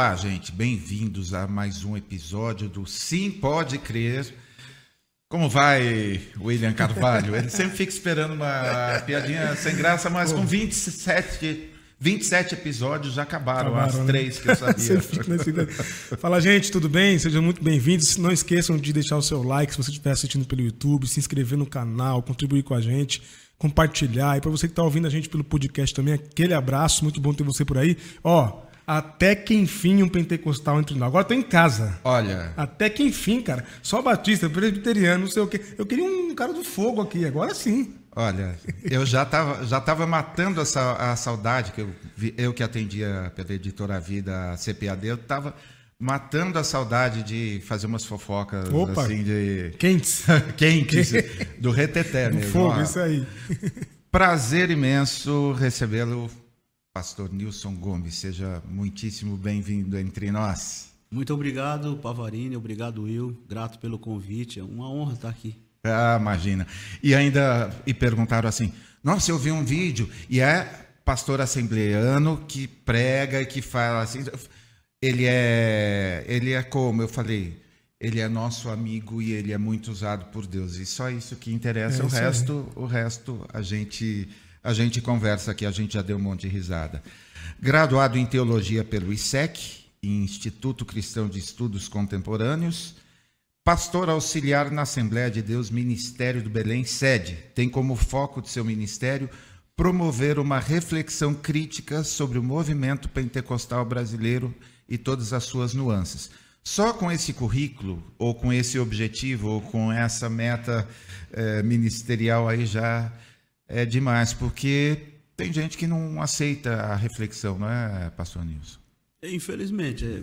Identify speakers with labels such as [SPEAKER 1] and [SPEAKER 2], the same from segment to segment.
[SPEAKER 1] Olá, gente, bem-vindos a mais um episódio do Sim Pode Crer. Como vai, William Carvalho? Ele sempre fica esperando uma piadinha sem graça, mas com 27, 27 episódios já acabaram, acabaram as né? três que eu sabia.
[SPEAKER 2] Fala, gente, tudo bem? Sejam muito bem-vindos. Não esqueçam de deixar o seu like se você estiver assistindo pelo YouTube, se inscrever no canal, contribuir com a gente compartilhar. E para você que está ouvindo a gente pelo podcast também, aquele abraço, muito bom ter você por aí. Ó, até que enfim um pentecostal entre nós. Agora tô em casa.
[SPEAKER 1] Olha.
[SPEAKER 2] Até que enfim, cara. Só batista, presbiteriano, não sei o quê. Eu queria um cara do fogo aqui, agora sim.
[SPEAKER 1] Olha, eu já estava já tava matando essa, a saudade, que eu, eu que atendia pela editora Vida, a CPAD, eu estava matando a saudade de fazer umas fofocas Opa, assim de.
[SPEAKER 2] Quentes.
[SPEAKER 1] Quentes. do reteté mesmo.
[SPEAKER 2] Fogo, isso aí.
[SPEAKER 1] Prazer imenso recebê-lo Pastor Nilson Gomes, seja muitíssimo bem-vindo entre nós.
[SPEAKER 3] Muito obrigado, Pavarini, obrigado, Will, grato pelo convite, é uma honra estar aqui.
[SPEAKER 1] Ah, imagina. E ainda e perguntaram assim: nossa, eu vi um vídeo e é pastor assembleano que prega e que fala assim. Ele é, ele é como eu falei, ele é nosso amigo e ele é muito usado por Deus. E só isso que interessa. É, o resto, o resto a gente a gente conversa aqui, a gente já deu um monte de risada. Graduado em teologia pelo ISEC, Instituto Cristão de Estudos Contemporâneos, pastor auxiliar na Assembleia de Deus, Ministério do Belém, sede. Tem como foco de seu ministério promover uma reflexão crítica sobre o movimento pentecostal brasileiro e todas as suas nuances. Só com esse currículo, ou com esse objetivo, ou com essa meta eh, ministerial aí já é demais, porque tem gente que não aceita a reflexão, não é, pastor Nilson?
[SPEAKER 3] Infelizmente, é,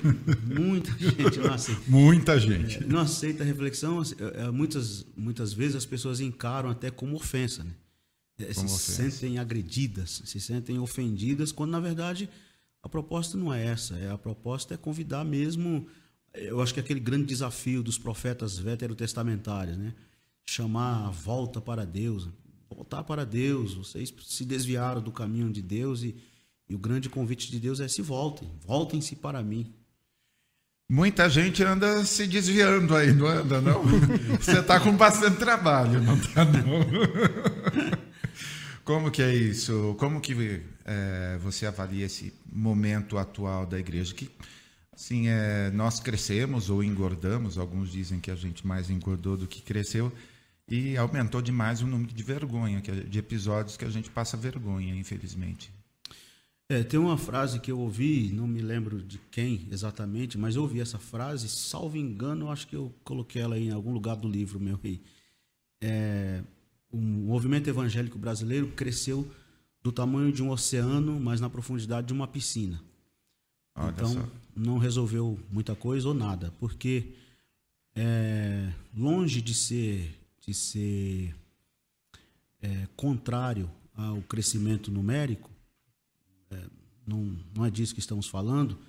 [SPEAKER 3] muita gente não aceita.
[SPEAKER 1] muita gente.
[SPEAKER 3] É, não aceita a reflexão. Assim, é, é, muitas, muitas vezes as pessoas encaram até como ofensa. Né? É, como se ofensa. sentem agredidas, se sentem ofendidas, quando na verdade a proposta não é essa. É, a proposta é convidar mesmo. Eu acho que aquele grande desafio dos profetas veterotestamentários, né? chamar a volta para Deus voltar para Deus, vocês se desviaram do caminho de Deus e, e o grande convite de Deus é se voltem, voltem-se para mim.
[SPEAKER 1] Muita gente anda se desviando aí, não anda, não? Você está com bastante trabalho, não está, não? Como que é isso? Como que é, você avalia esse momento atual da igreja? Que, assim, é, nós crescemos ou engordamos, alguns dizem que a gente mais engordou do que cresceu, e aumentou demais o número de vergonha, é de episódios que a gente passa vergonha, infelizmente.
[SPEAKER 3] É, tem uma frase que eu ouvi, não me lembro de quem exatamente, mas eu ouvi essa frase, salvo engano, acho que eu coloquei ela em algum lugar do livro meu aí. É, o movimento evangélico brasileiro cresceu do tamanho de um oceano, mas na profundidade de uma piscina. Olha então, só. não resolveu muita coisa ou nada, porque é, longe de ser de ser é, contrário ao crescimento numérico, é, não, não é disso que estamos falando.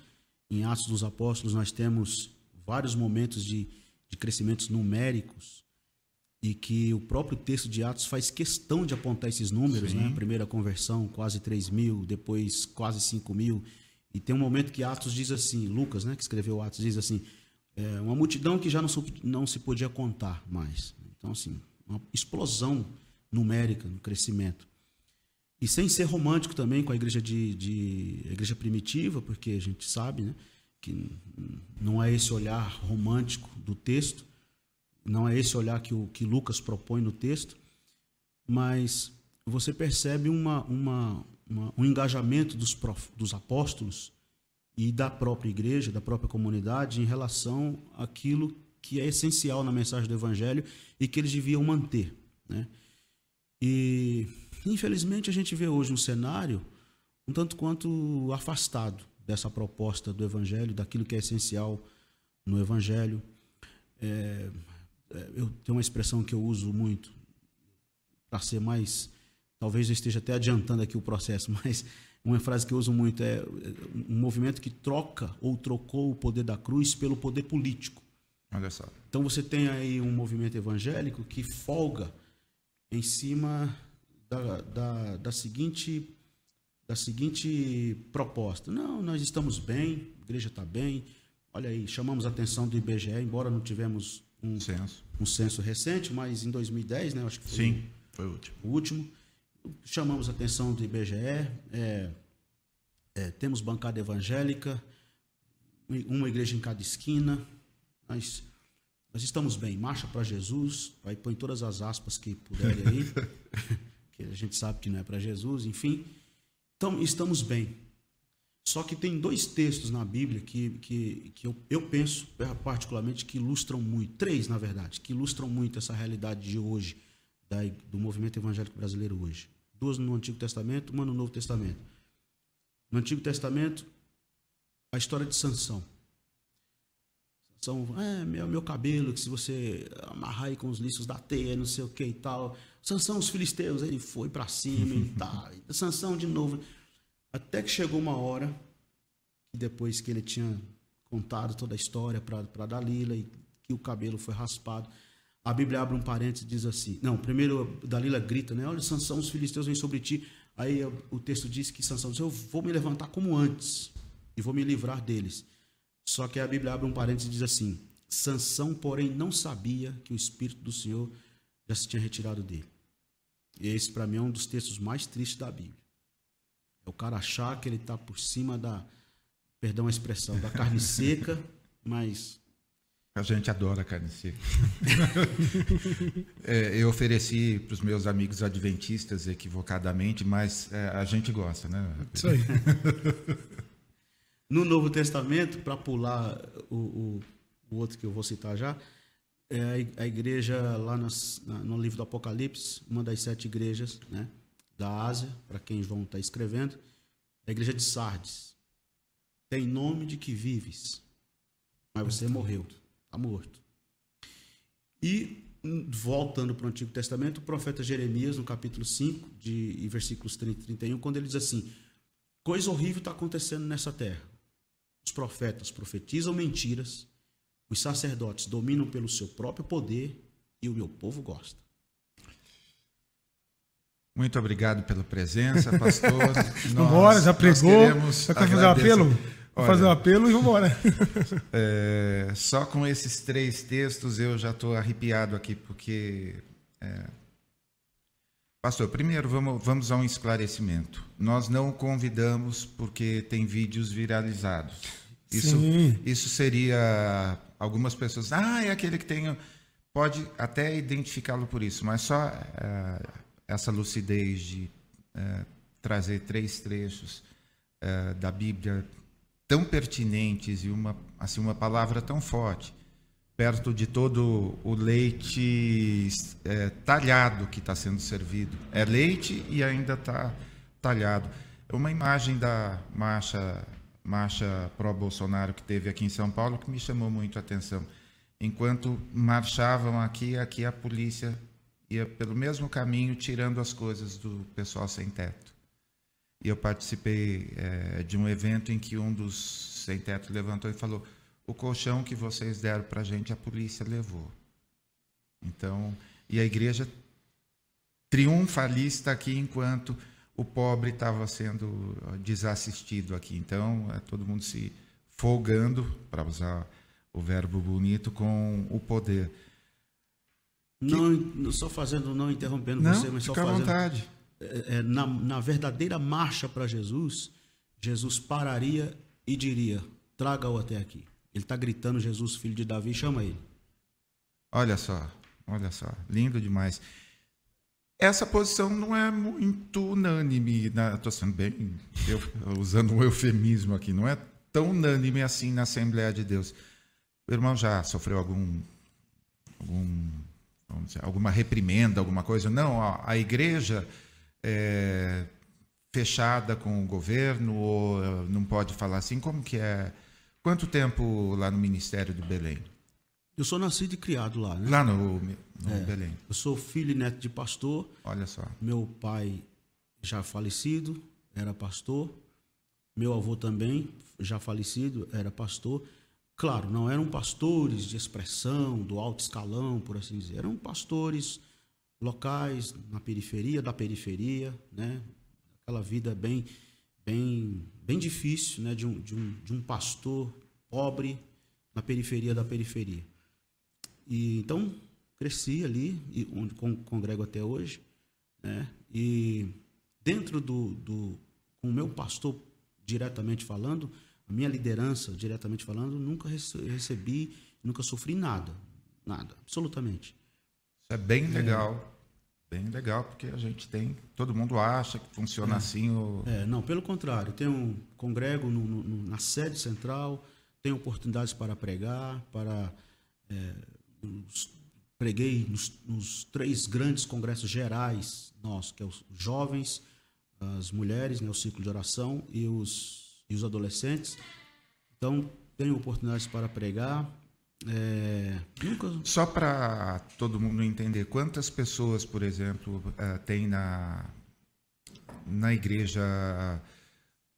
[SPEAKER 3] Em Atos dos Apóstolos, nós temos vários momentos de, de crescimentos numéricos e que o próprio texto de Atos faz questão de apontar esses números, né? Primeira conversão, quase 3 mil, depois quase 5 mil. E tem um momento que Atos diz assim, Lucas, né, que escreveu Atos, diz assim, é, uma multidão que já não, não se podia contar mais. Então, assim, uma explosão numérica no crescimento. E sem ser romântico também com a igreja de, de a igreja primitiva, porque a gente sabe, né, que não é esse olhar romântico do texto, não é esse olhar que o que Lucas propõe no texto, mas você percebe uma, uma, uma um engajamento dos, prof, dos apóstolos e da própria igreja, da própria comunidade em relação àquilo que é essencial na mensagem do Evangelho e que eles deviam manter. Né? E, infelizmente, a gente vê hoje um cenário um tanto quanto afastado dessa proposta do Evangelho, daquilo que é essencial no Evangelho. É, é eu tenho uma expressão que eu uso muito para ser mais. Talvez eu esteja até adiantando aqui o processo, mas uma frase que eu uso muito é um movimento que troca ou trocou o poder da cruz pelo poder político.
[SPEAKER 1] Olha só.
[SPEAKER 3] Então você tem aí um movimento evangélico que folga em cima da, da, da, seguinte, da seguinte proposta. Não, nós estamos bem, igreja está bem. Olha aí, chamamos a atenção do IBGE, embora não tivemos um
[SPEAKER 1] Censo.
[SPEAKER 3] um censo recente, mas em 2010, né? Acho que foi
[SPEAKER 1] Sim, foi o último.
[SPEAKER 3] o último. Chamamos a atenção do IBGE. é, é, temos bancada evangélica, uma igreja em cada esquina. Nós, nós estamos bem. Marcha para Jesus. Vai põe todas as aspas que puderem aí, que a gente sabe que não é para Jesus. Enfim, então estamos bem. Só que tem dois textos na Bíblia que, que, que eu, eu penso, particularmente, que ilustram muito, três, na verdade, que ilustram muito essa realidade de hoje, da, do movimento evangélico brasileiro hoje. Duas no Antigo Testamento, uma no Novo Testamento. No Antigo Testamento, a história de Sansão. Sansão, é, meu, meu cabelo, que se você amarrar aí com os liços da teia, não sei o que e tal. Sansão, os filisteus, ele foi para cima e tal. Sansão de novo. Até que chegou uma hora, depois que ele tinha contado toda a história para Dalila e que o cabelo foi raspado, a Bíblia abre um parênteses e diz assim: Não, primeiro Dalila grita, né? Olha, Sansão, os filisteus vêm sobre ti. Aí o texto diz que Sansão diz: Eu vou me levantar como antes e vou me livrar deles. Só que a Bíblia abre um parênteses e diz assim: Sansão, porém, não sabia que o Espírito do Senhor já se tinha retirado dele. E esse, para mim, é um dos textos mais tristes da Bíblia. É o cara achar que ele está por cima da, perdão a expressão, da carne seca, mas
[SPEAKER 1] A gente adora carne seca. É, eu ofereci para os meus amigos adventistas equivocadamente, mas é, a gente gosta, né?
[SPEAKER 2] Isso aí.
[SPEAKER 3] no Novo Testamento, para pular o, o, o outro que eu vou citar já, é a ig- a igreja lá nas- na- no livro do Apocalipse, uma das sete igrejas né, da Ásia, para quem João está escrevendo, é a igreja de Sardes. Tem nome de que vives, mas você morreu, está morto. E, voltando para o Antigo Testamento, o profeta Jeremias, no capítulo 5, de, versículos 30 e 31, quando ele diz assim: Coisa horrível está acontecendo nessa terra. Os profetas profetizam mentiras, os sacerdotes dominam pelo seu próprio poder e o meu povo gosta.
[SPEAKER 1] Muito obrigado pela presença, pastor.
[SPEAKER 2] Vambora, já pregou. Já quer fazer
[SPEAKER 1] agradecer-
[SPEAKER 2] apelo? Vou fazer o apelo e vambora.
[SPEAKER 1] É, só com esses três textos eu já estou arrepiado aqui, porque. é, Pastor, primeiro vamos, vamos a um esclarecimento. Nós não convidamos porque tem vídeos viralizados. Isso,
[SPEAKER 2] Sim.
[SPEAKER 1] isso seria. Algumas pessoas. Ah, é aquele que tem. Pode até identificá-lo por isso, mas só é, essa lucidez de é, trazer três trechos é, da Bíblia tão pertinentes e uma assim uma palavra tão forte perto de todo o leite é, talhado que está sendo servido é leite e ainda está talhado é uma imagem da marcha marcha pró Bolsonaro que teve aqui em São Paulo que me chamou muito a atenção enquanto marchavam aqui aqui a polícia ia pelo mesmo caminho tirando as coisas do pessoal sem teto e eu participei eh, de um evento em que um dos sem teto levantou e falou: o colchão que vocês deram para a gente, a polícia levou. Então, e a igreja triunfalista aqui enquanto o pobre estava sendo desassistido aqui. Então, é todo mundo se folgando, para usar o verbo bonito, com o poder.
[SPEAKER 3] Não, não só fazendo, não interrompendo
[SPEAKER 1] Não,
[SPEAKER 3] você, mas só
[SPEAKER 1] fica à
[SPEAKER 3] fazendo.
[SPEAKER 1] vontade.
[SPEAKER 3] é, é, na, na verdadeira marcha para Jesus, Jesus pararia e diria: traga-o até aqui. Ele está gritando, Jesus, filho de Davi, chama ele.
[SPEAKER 1] Olha só, olha só, lindo demais. Essa posição não é muito unânime, estou sendo bem, eu, usando um eufemismo aqui, não é tão unânime assim na Assembleia de Deus. O irmão já sofreu algum, algum dizer, alguma reprimenda, alguma coisa? Não, a, a igreja é fechada com o governo ou eh, não pode falar assim? Como que é? Quanto tempo lá no Ministério do Belém?
[SPEAKER 3] Eu sou nascido e criado lá, né?
[SPEAKER 1] Lá no, no
[SPEAKER 3] É.
[SPEAKER 1] Belém.
[SPEAKER 3] Eu sou filho e neto de pastor.
[SPEAKER 1] Olha só.
[SPEAKER 3] Meu pai já falecido, era pastor. Meu avô também, já falecido, era pastor. Claro, não eram pastores de expressão, do alto escalão, por assim dizer. Eram pastores locais, na periferia da periferia, né? Aquela vida bem, bem, bem difícil, né, de um, de um, de um pastor pobre na periferia da periferia. E então cresci ali, e onde congrego até hoje, né? E dentro do, do com o meu pastor diretamente falando, a minha liderança diretamente falando, nunca recebi, nunca sofri nada, nada, absolutamente.
[SPEAKER 1] Isso é bem legal. Bem legal, porque a gente tem. Todo mundo acha que funciona
[SPEAKER 3] é.
[SPEAKER 1] assim. O...
[SPEAKER 3] É, não, pelo contrário. Tenho um congrego no, no, na sede central, tenho oportunidades para pregar, para. É, preguei nos, nos, três grandes congressos gerais nossos, que é os jovens, as mulheres, né, o ciclo de oração e os, e os adolescentes. Então, tenho oportunidades para pregar. É, nunca...
[SPEAKER 1] Só para todo mundo entender, quantas pessoas, por exemplo, uh, tem na, na igreja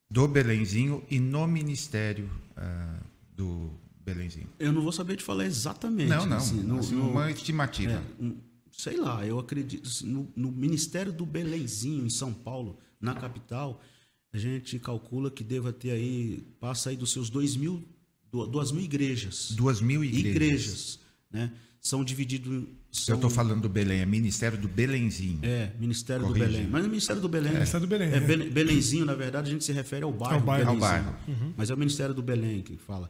[SPEAKER 1] do Belenzinho e no ministério uh, do Belenzinho?
[SPEAKER 3] Eu não vou saber te falar exatamente.
[SPEAKER 1] Não, não. Assim, no, assim, no, uma estimativa. É,
[SPEAKER 3] um, sei lá, eu acredito. No, no, Ministério do Belenzinho, em São Paulo, na capital, a gente calcula que deva ter aí, passa aí dos seus dois mil, duas mil igrejas.
[SPEAKER 1] Duas mil igrejas.
[SPEAKER 3] Igrejas, né? São divididos. São...
[SPEAKER 1] Eu estou falando do Belém, é Ministério do Belenzinho.
[SPEAKER 3] É, Ministério Corrige. do Belém. Mas o Ministério do Belém. É,
[SPEAKER 2] Ministério do Belém.
[SPEAKER 3] É, é. Belenzinho, na verdade, a gente se refere ao bairro. Ao
[SPEAKER 2] bairro.
[SPEAKER 3] Ao
[SPEAKER 1] bairro.
[SPEAKER 3] Uhum. Mas é o Ministério do Belém que fala.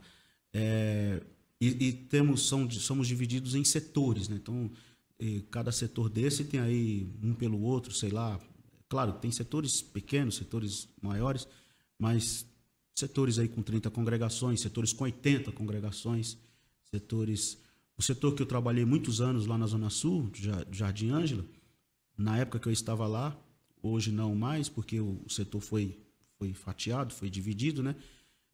[SPEAKER 3] É, e, e, temos, são, somos divididos em setores, né? Então, cada setor desse tem aí um pelo outro, sei lá. Claro, tem setores pequenos, setores maiores, mas setores aí com 30 congregações, setores com 80 congregações, setores. O setor que eu trabalhei muitos anos lá na Zona Sul, Jardim Ângela, na época que eu estava lá, hoje não mais, porque o setor foi, foi fatiado, foi dividido, né?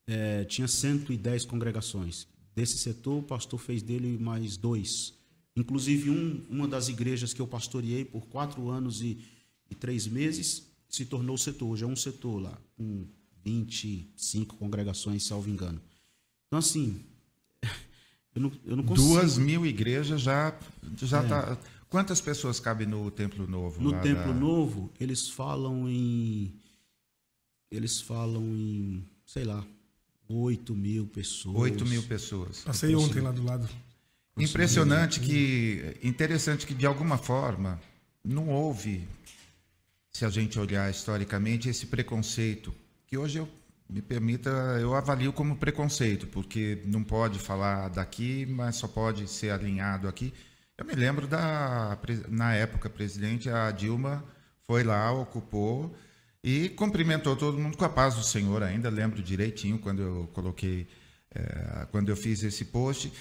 [SPEAKER 3] É, tinha 110 congregações. Desse setor, o pastor fez dele mais dois. Inclusive, um, uma das igrejas que eu pastoreei por quatro anos e, e três meses se tornou setor. Hoje é um setor lá, com 25 congregações, salvo engano. Então, assim, eu não, eu não consigo.
[SPEAKER 1] Duas mil igrejas já já é. tá. Quantas pessoas cabem no Templo Novo?
[SPEAKER 3] No Templo da... Novo, eles falam em. Eles falam em. Sei lá, 8 mil pessoas.
[SPEAKER 1] 8 mil pessoas.
[SPEAKER 2] Passei ontem lá do lado.
[SPEAKER 1] Impressionante que, interessante que de alguma forma não houve, se a gente olhar historicamente, esse preconceito que hoje eu me permita, eu avalio como preconceito, porque não pode falar daqui, mas só pode ser alinhado aqui. Eu me lembro da na época presidente a Dilma foi lá, ocupou e cumprimentou todo mundo com a paz do Senhor ainda, lembro direitinho quando eu coloquei, é, quando eu fiz esse post.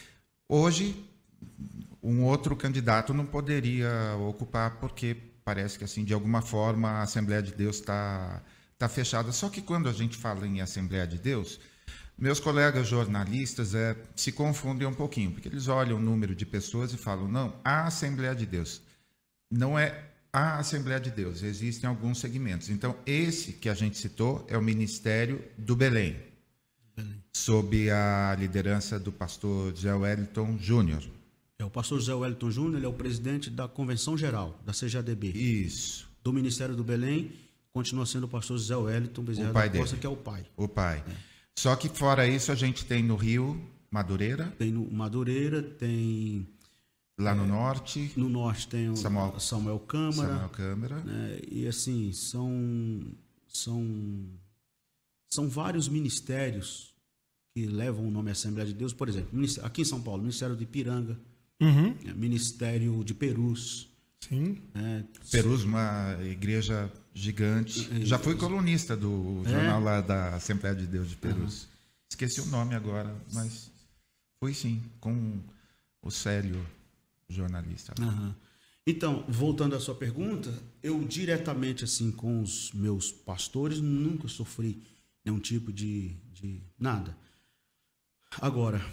[SPEAKER 1] Hoje, um outro candidato não poderia ocupar, porque parece que, assim, de alguma forma, a Assembleia de Deus está tá fechada. Só que quando a gente fala em Assembleia de Deus, meus colegas jornalistas é, se confundem um pouquinho, porque eles olham o número de pessoas e falam, não, a Assembleia de Deus. Não é a Assembleia de Deus. Existem alguns segmentos. Então, esse que a gente citou é o Ministério do Belém, Belém. sob a liderança do pastor José Wellington Júnior.
[SPEAKER 3] É, o pastor José Wellington Júnior é o presidente da Convenção Geral, da CJDB.
[SPEAKER 1] Isso.
[SPEAKER 3] Do Ministério do Belém, continua sendo o pastor José Wellington Bezerra da Costa, que é o pai.
[SPEAKER 1] O pai. É. Só que fora isso, a gente tem no Rio, Madureira.
[SPEAKER 3] Tem no Madureira, tem
[SPEAKER 1] Lá no é, norte.
[SPEAKER 3] No norte tem o Samuel, Samuel Câmara.
[SPEAKER 1] Samuel Câmara.
[SPEAKER 3] Né? E assim, são, são, são vários ministérios que levam o nome Assembleia de Deus. Por exemplo, aqui em São Paulo, Ministério de Ipiranga,
[SPEAKER 2] uhum.
[SPEAKER 3] Né? Ministério de Perus.
[SPEAKER 2] Sim.
[SPEAKER 1] É, Perus, uma igreja gigante. É, Já fui colunista do é? jornal lá da Assembleia de Deus de Perus. Uhum. Esqueci o nome agora, mas fui sim, com o Célio jornalista.
[SPEAKER 3] Uhum. Então, voltando à sua pergunta, eu diretamente assim com os meus pastores nunca sofri nenhum tipo de, de nada. Agora,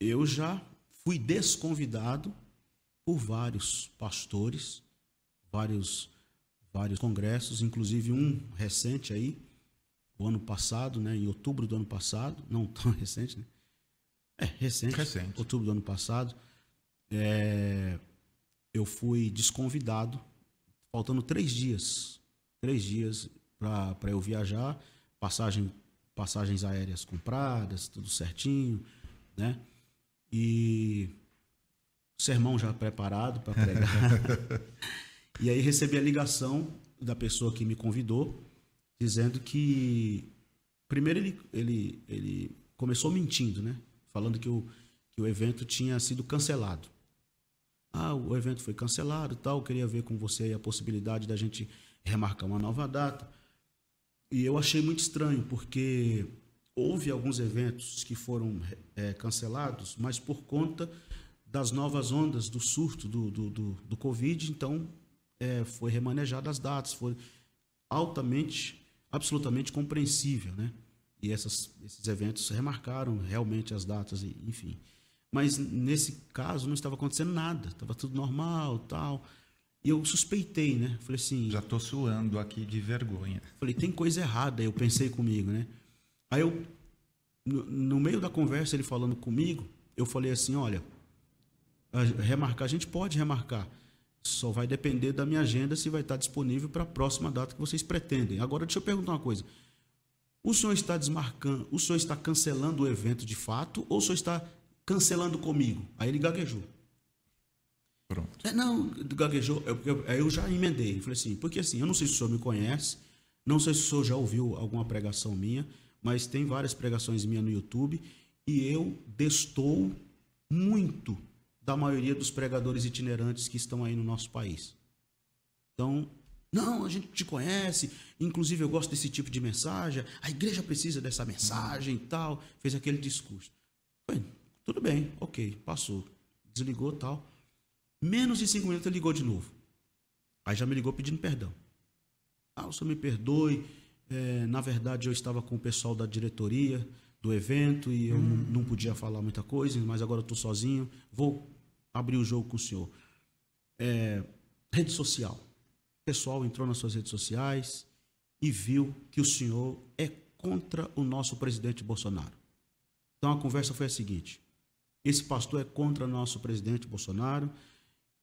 [SPEAKER 3] eu já fui desconvidado por vários pastores, vários vários congressos, inclusive um recente aí, o ano passado, né, em outubro do ano passado, não tão recente, né? É, recente,
[SPEAKER 1] recente.
[SPEAKER 3] outubro do ano passado, é, eu fui desconvidado, faltando três dias, três dias para eu viajar, passagem passagens aéreas compradas, tudo certinho, né? E sermão já preparado para pregar. e aí recebi a ligação da pessoa que me convidou, dizendo que primeiro ele, ele, ele começou mentindo, né? Falando que o, que o evento tinha sido cancelado. Ah, o evento foi cancelado, tal. Queria ver com você a possibilidade da gente remarcar uma nova data. E eu achei muito estranho, porque houve alguns eventos que foram é, cancelados, mas por conta das novas ondas do surto do, do, do, do Covid, então é, foi remanejado as datas, foi altamente, absolutamente compreensível, né? E essas, esses eventos remarcaram realmente as datas, enfim. Mas nesse caso não estava acontecendo nada, estava tudo normal, tal. E eu suspeitei, né? Falei assim.
[SPEAKER 1] Já estou suando aqui de vergonha.
[SPEAKER 3] Falei, tem coisa errada. Eu pensei comigo, né? Aí eu, no, no meio da conversa, ele falando comigo, eu falei assim: olha, remarcar, a gente pode remarcar. Só vai depender da minha agenda se vai estar disponível para a próxima data que vocês pretendem. Agora, deixa eu perguntar uma coisa. O senhor está desmarcando, o senhor está cancelando o evento de fato ou o senhor está cancelando comigo? Aí ele gaguejou.
[SPEAKER 1] Pronto.
[SPEAKER 3] É, não, gaguejou. Aí eu já emendei. Falei assim, porque assim, eu não sei se o senhor me conhece, não sei se o senhor já ouviu alguma pregação minha, mas tem várias pregações minhas no YouTube e eu destou muito da maioria dos pregadores itinerantes que estão aí no nosso país. Então, não, a gente te conhece, inclusive eu gosto desse tipo de mensagem, a igreja precisa dessa mensagem e tal. Fez aquele discurso. Falei, tudo bem, ok, passou. Desligou tal. Menos de cinco minutos ele ligou de novo. Aí já me ligou pedindo perdão. Ah, o senhor me perdoe. É, na verdade, eu estava com o pessoal da diretoria do evento e eu hum. não, podia falar muita coisa, mas agora eu estou sozinho. Vou abrir o jogo com o senhor. É, rede social. O pessoal entrou nas suas redes sociais e viu que o senhor é contra o nosso presidente Bolsonaro. Então a conversa foi a seguinte: esse pastor é contra o nosso presidente Bolsonaro,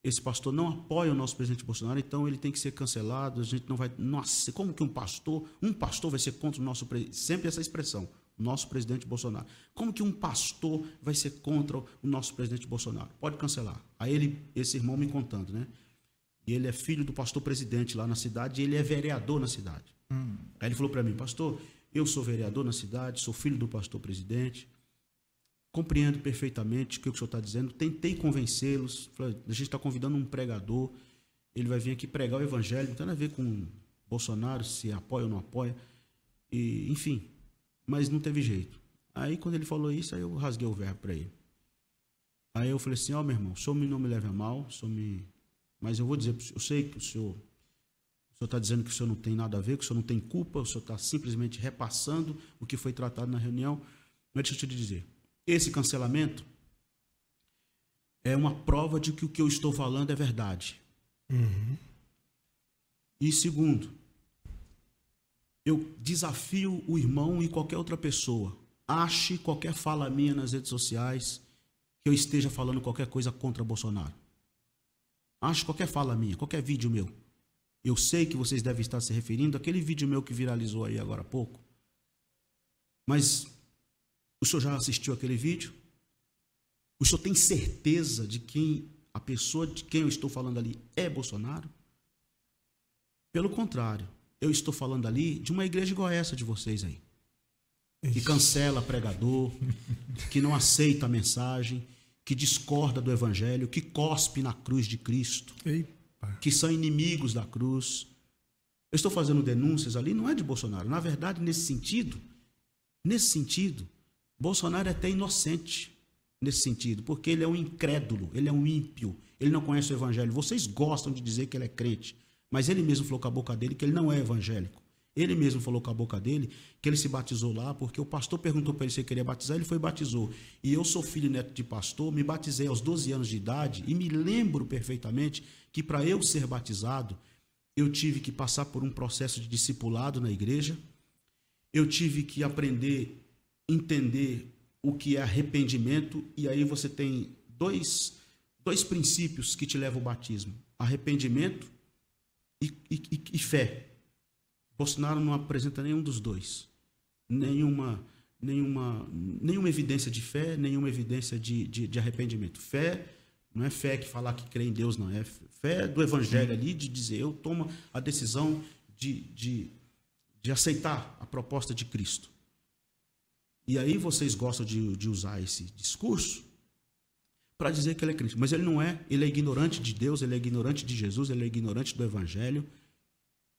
[SPEAKER 3] esse pastor não apoia o nosso presidente Bolsonaro, então ele tem que ser cancelado. A gente não vai. Nossa, como que um pastor, um pastor vai ser contra o nosso presidente? Sempre essa expressão nosso presidente Bolsonaro. Como que um pastor vai ser contra o nosso presidente Bolsonaro? Pode cancelar. Aí ele, esse irmão me contando, né? E ele é filho do pastor presidente lá na cidade e ele é vereador na cidade. Hum. Aí ele falou para mim, pastor, eu sou vereador na cidade, sou filho do pastor presidente, compreendo perfeitamente o que o senhor está dizendo, tentei convencê-los, a gente está convidando um pregador, ele vai vir aqui pregar o evangelho, não tem nada a ver com Bolsonaro, se apoia ou não apoia, e, enfim, mas não teve jeito. Aí quando ele falou isso, aí eu rasguei o verbo para ele. Aí eu falei assim, ó oh, meu irmão, o senhor não me leve a mal, o me... mas eu vou dizer, eu sei que o senhor o senhor está dizendo que o senhor não tem nada a ver, que o senhor não tem culpa, o senhor está simplesmente repassando o que foi tratado na reunião. Mas deixa eu te dizer, esse cancelamento é uma prova de que o que eu estou falando é verdade. Uhum. E segundo, eu desafio o irmão e qualquer outra pessoa. Ache qualquer fala minha nas redes sociais que eu esteja falando qualquer coisa contra Bolsonaro. Ache qualquer fala minha, qualquer vídeo meu. Eu sei que vocês devem estar se referindo àquele vídeo meu que viralizou aí agora há pouco. Mas o senhor já assistiu aquele vídeo? O senhor tem certeza de quem a pessoa de quem eu estou falando ali é Bolsonaro? Pelo contrário, eu estou falando ali de uma igreja igual essa de vocês aí. Que cancela pregador, que não aceita a mensagem, que discorda do evangelho, que cospe na cruz de Cristo, que são inimigos da cruz. Eu estou fazendo denúncias ali, não é de Bolsonaro. Na verdade, nesse sentido, nesse sentido, Bolsonaro é até inocente nesse sentido, porque ele é um incrédulo, ele é um ímpio, ele não conhece o evangelho. Vocês gostam de dizer que ele é crente, mas ele mesmo falou com a boca dele que ele não é evangélico. Ele mesmo falou com a boca dele que ele se batizou lá porque o pastor perguntou para ele se ele queria batizar, ele foi e batizou. E eu sou filho neto de pastor, me batizei aos 12 anos de idade e me lembro perfeitamente que para eu ser batizado, eu tive que passar por um processo de discipulado na igreja, eu tive que aprender, entender o que é arrependimento, e aí você tem dois, dois princípios que te levam ao batismo: arrependimento e, e, e fé. Bolsonaro não apresenta nenhum dos dois. nenhuma, nenhuma, nenhuma evidência de fé, nenhuma evidência de, de, de arrependimento. Fé não é fé que falar que crê em Deus, não. É fé do evangelho ali, de dizer, eu tomo a decisão de, de, de aceitar a proposta de Cristo. E aí vocês gostam de, de usar esse discurso para dizer que ele é crente. Mas ele não é, ele é ignorante de Deus, ele é ignorante de Jesus, ele é ignorante do Evangelho.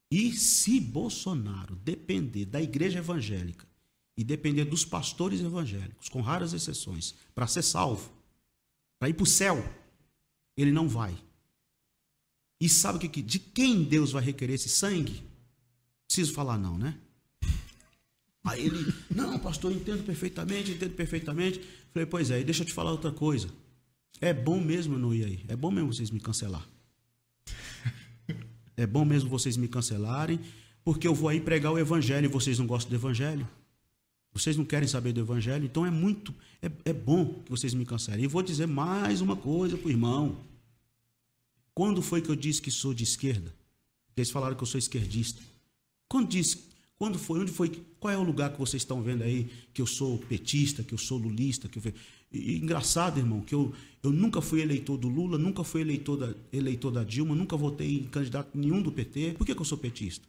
[SPEAKER 3] E se Bolsonaro depender da igreja evangélica e depender dos pastores evangélicos, com raras exceções, para ser salvo, para ir para o céu, ele não vai. E sabe que, de quem Deus vai requerer esse sangue? Preciso falar não, né? Aí ele, não, pastor, entendo perfeitamente, entendo perfeitamente. Falei, pois é, deixa eu te falar outra coisa. É bom mesmo não ir aí. É bom mesmo vocês me cancelar. É bom mesmo vocês me cancelarem, porque eu vou aí pregar o evangelho e vocês não gostam do evangelho. Vocês não querem saber do evangelho, então é muito, é, é bom que vocês me cancelem. E vou dizer mais uma coisa para o irmão. Quando foi que eu disse que sou de esquerda? Eles falaram que eu sou esquerdista. Quando disse, quando foi, onde foi, qual é o lugar que vocês estão vendo aí que eu sou petista, que eu sou lulista, que eu e, engraçado, irmão, que eu, eu nunca fui eleitor do Lula, nunca fui eleitor da, eleitor da Dilma, nunca votei em candidato nenhum do PT. Por que, que eu sou petista?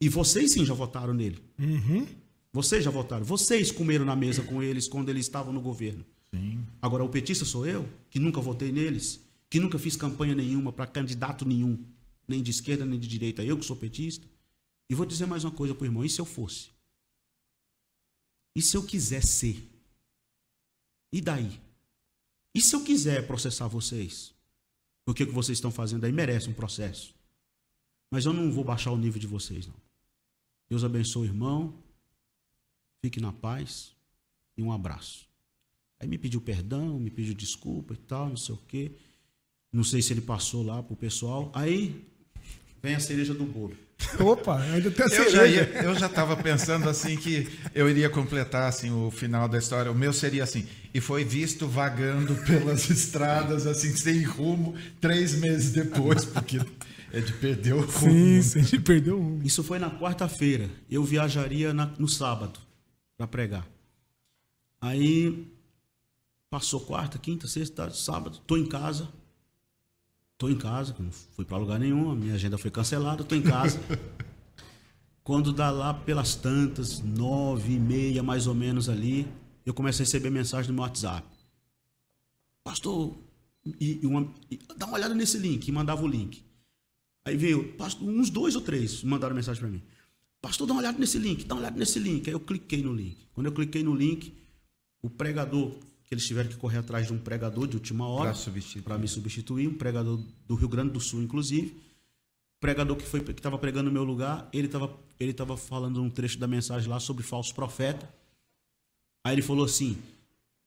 [SPEAKER 3] E vocês sim já votaram nele.
[SPEAKER 2] Uhum.
[SPEAKER 3] Vocês já votaram. Vocês comeram na mesa com eles quando eles estavam no governo.
[SPEAKER 1] Sim.
[SPEAKER 3] Agora, o petista sou eu, que nunca votei neles, que nunca fiz campanha nenhuma para candidato nenhum, nem de esquerda nem de direita. Eu que sou petista. E vou dizer mais uma coisa para o irmão: e se eu fosse? E se eu quiser ser? E daí? E se eu quiser processar vocês? O que, que vocês estão fazendo aí merece um processo. Mas eu não vou baixar o nível de vocês, não. Deus abençoe o irmão. Fique na paz e um abraço. Aí me pediu perdão, me pediu desculpa e tal, não sei o quê. Não sei se ele passou lá pro pessoal. Aí vem a cereja do bolo.
[SPEAKER 2] Opa, ainda tem
[SPEAKER 1] Eu já, ia, eu já estava pensando assim que eu iria completar assim o final da história. O meu seria assim: e foi visto vagando pelas estradas assim sem rumo três meses depois, porque é de perder o rumo.
[SPEAKER 2] Sim, sim, a gente perdeu um.
[SPEAKER 3] Isso foi na quarta-feira. Eu viajaria na- no sábado para pregar. Aí passou quarta, quinta, sexta, sábado. Tô em casa. Tô em casa, não fui para lugar nenhum, a minha agenda foi cancelada, tô em casa. Quando dá lá pelas tantas, nove e meia mais ou menos ali, eu começo a receber mensagem no meu WhatsApp. Pastor, e, e uma- e dá uma olhada nesse link, e mandava o link. Aí veio, pastor, uns dois ou três mandaram mensagem para mim. Pastor, dá uma olhada nesse link, dá uma olhada nesse link. Aí eu cliquei no link. Quando eu cliquei no link, o pregador, que eles tiveram que correr atrás de um pregador de última hora para me substituir, um pregador do Rio Grande do Sul, inclusive. Pregador que foi que estava pregando no meu lugar, ele estava ele tava falando um trecho da mensagem lá sobre falso profeta. Aí ele falou assim: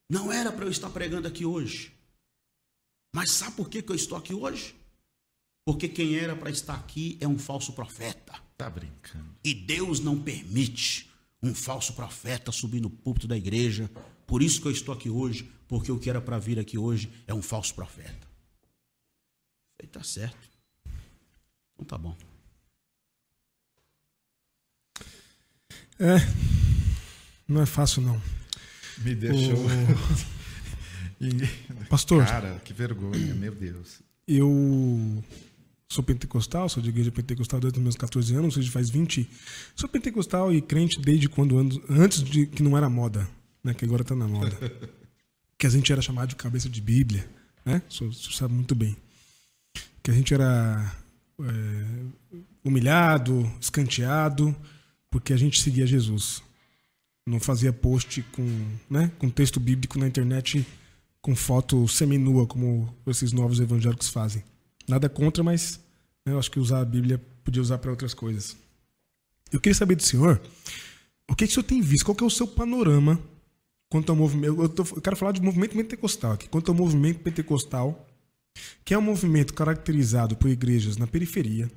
[SPEAKER 3] Não era para eu estar pregando aqui hoje. Mas sabe por que, que eu estou aqui hoje? Porque quem era para estar aqui é um falso profeta.
[SPEAKER 1] Tá brincando.
[SPEAKER 3] E Deus não permite um falso profeta subir no púlpito da igreja. Por isso que eu estou aqui hoje, porque o que era para vir aqui hoje é um falso profeta. Falei, tá certo. Então tá bom.
[SPEAKER 2] É. Não é fácil, não.
[SPEAKER 1] Me deixou. E-
[SPEAKER 2] Pastor,
[SPEAKER 1] Cara, que vergonha, meu Deus.
[SPEAKER 2] eu sou pentecostal, sou de igreja pentecostal desde os meus 14 anos, ou seja, faz 20. Sou pentecostal e crente desde quando ando- antes de que não era moda, né? Que agora tá na moda. que a gente era chamado de cabeça de Bíblia, né? Senhor, sabe muito bem. Que a gente era é, humilhado, escanteado, porque a gente seguia Jesus. Não fazia post com, né, com texto bíblico na internet com foto seminua, como esses novos evangélicos fazem. Nada contra, mas né, eu acho que usar a Bíblia podia usar para outras coisas. Eu queria saber do senhor, o que, que o senhor tem visto? Qual que é o seu panorama quanto ao movimento? Eu, tô- eu quero falar de movimento pentecostal aqui. Quanto ao movimento pentecostal, que é um movimento caracterizado por igrejas na periferia,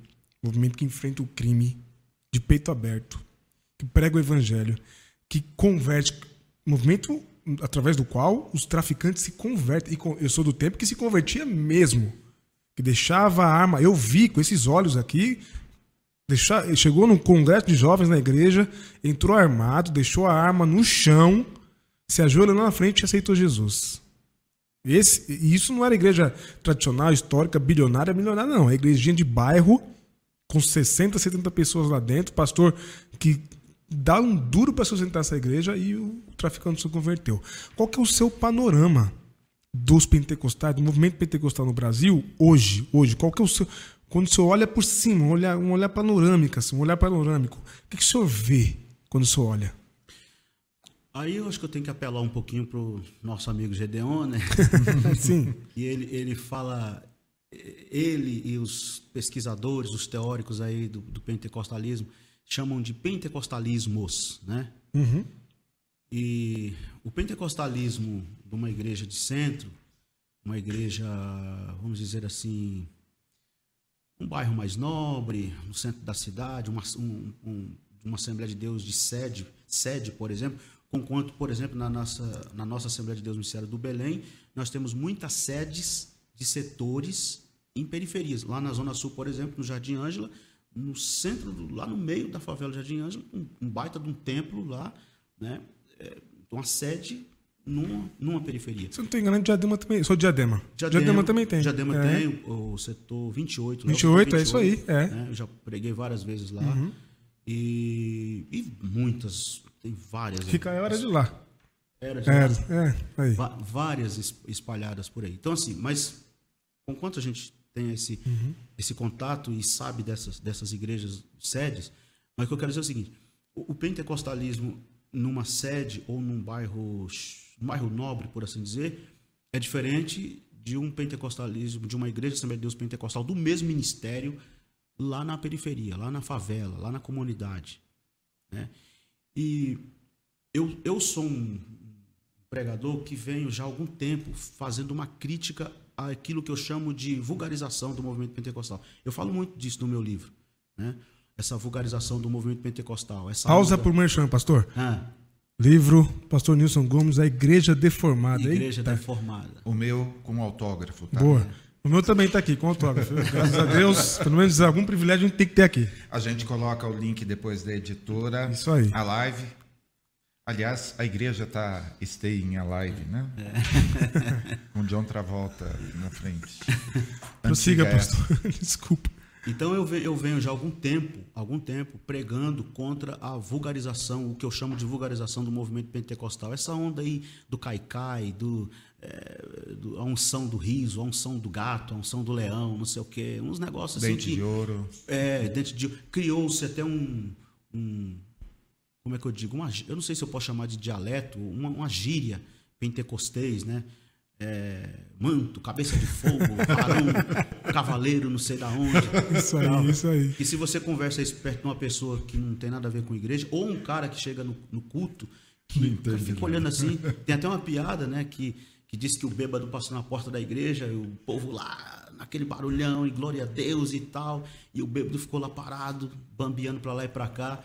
[SPEAKER 2] movimento que enfrenta o crime de peito aberto, que prega o evangelho, que converte, movimento através do qual os traficantes se convertem. E eu sou do tempo que se convertia mesmo, que deixava a arma. Eu vi com esses olhos aqui, Deixar, chegou num congresso de jovens na igreja, entrou armado, deixou a arma no chão, se ajoelhou na frente e aceitou Jesus. Esse, isso não era igreja tradicional, histórica, bilionária, milionária, não. É igrejinha de bairro, com 60, 70 pessoas lá dentro, pastor que dá um duro para sustentar essa igreja e o traficante se converteu. Qual que é o seu panorama dos pentecostais, do movimento pentecostal no Brasil hoje? Hoje, qual que é o seu quando o senhor olha por cima, um olhar, um olhar panorâmico, assim, um olhar panorâmico, o que, que o senhor vê quando o senhor olha?
[SPEAKER 3] Aí eu acho que eu tenho que apelar um pouquinho para o nosso amigo Gedeon, né?
[SPEAKER 2] Sim.
[SPEAKER 3] e ele, ele fala, ele e os pesquisadores, os teóricos aí do, do pentecostalismo, chamam de pentecostalismos, né?
[SPEAKER 2] Uhum.
[SPEAKER 3] E o pentecostalismo de uma igreja de centro, uma igreja, vamos dizer assim, um bairro mais nobre, no centro da cidade, uma, um, um, uma Assembleia de Deus de sede, sede, por exemplo, Enquanto, por exemplo, na nossa, na nossa Assembleia de Deus Ministério do Belém, nós temos muitas sedes de setores em periferias. Lá na Zona Sul, por exemplo, no Jardim Ângela, no centro, do, lá no meio da favela do Jardim Ângela, um, um, baita de um templo lá, né? É, uma sede numa, numa periferia.
[SPEAKER 2] Se eu não estou enganado, Diadema também. Sou Diadema.
[SPEAKER 3] Diadema,
[SPEAKER 2] Diadema também tem.
[SPEAKER 3] Diadema
[SPEAKER 2] é.
[SPEAKER 3] tem, o, o setor 28.
[SPEAKER 2] 28, 28, é isso aí. É.
[SPEAKER 3] Né? Eu já preguei várias vezes lá.
[SPEAKER 2] Uhum.
[SPEAKER 3] E, e muitas tem várias.
[SPEAKER 2] Fica era de lá.
[SPEAKER 3] Era de
[SPEAKER 2] Era,
[SPEAKER 3] lá.
[SPEAKER 2] é, aí.
[SPEAKER 3] Várias es- espalhadas por aí. Então, assim, mas com quanto a gente tem esse,
[SPEAKER 2] Uhum.
[SPEAKER 3] esse contato e sabe dessas, dessas igrejas sedes, mas o que eu quero dizer é o seguinte: o, o pentecostalismo numa sede ou num bairro, um bairro nobre, por assim dizer, é diferente de um pentecostalismo, de uma igreja Assembleia de Deus pentecostal do mesmo ministério lá na periferia, lá na favela, lá na comunidade. Né? E eu, eu sou um pregador que venho já há algum tempo fazendo uma crítica àquilo que eu chamo de vulgarização do movimento pentecostal. Eu falo muito disso no meu livro, né? Essa vulgarização do movimento pentecostal. Essa
[SPEAKER 2] Pausa
[SPEAKER 3] onda-
[SPEAKER 2] por merchan, pastor.
[SPEAKER 3] Ah,
[SPEAKER 2] Livro, pastor Nilson Gomes, A Igreja Deformada.
[SPEAKER 3] igreja
[SPEAKER 2] Eita.
[SPEAKER 3] deformada.
[SPEAKER 1] O meu com autógrafo, tá?
[SPEAKER 2] Boa. O meu também está aqui, com autógrafo. Graças a Deus, pelo menos algum privilégio a gente tem que ter aqui.
[SPEAKER 1] A gente coloca o link depois da editora.
[SPEAKER 2] Isso aí.
[SPEAKER 1] A live. Aliás, a igreja tá staying alive, né?
[SPEAKER 2] É.
[SPEAKER 1] Com John Travolta na frente.
[SPEAKER 2] Prossiga, pastor. Desculpa.
[SPEAKER 3] Então eu ve- eu venho já há algum tempo, algum tempo pregando contra a vulgarização, o que eu chamo de vulgarização do movimento pentecostal. Essa onda aí do caicai, do, do- a unção do riso, a unção do gato, a unção do leão, não sei o quê, uns negócios assim
[SPEAKER 1] Dente
[SPEAKER 3] que
[SPEAKER 1] de ouro.
[SPEAKER 3] é, dente de criou-se até um, um- como é que eu digo, uma, eu não sei se eu posso chamar de dialeto, uma, uma gíria pentecostês, né? É, manto, cabeça de fogo, varão, cavaleiro, não sei da onde.
[SPEAKER 2] Isso aí, isso aí.
[SPEAKER 3] E se você conversa isso perto de uma pessoa que não tem nada a ver com igreja, ou um cara que chega no, no culto, que fica olhando assim, tem até uma piada, né, que, que diz que o bêbado passou na porta da igreja, e o povo lá, naquele barulhão, e glória a Deus e tal, e o bêbado ficou lá parado, bambeando para lá e para cá,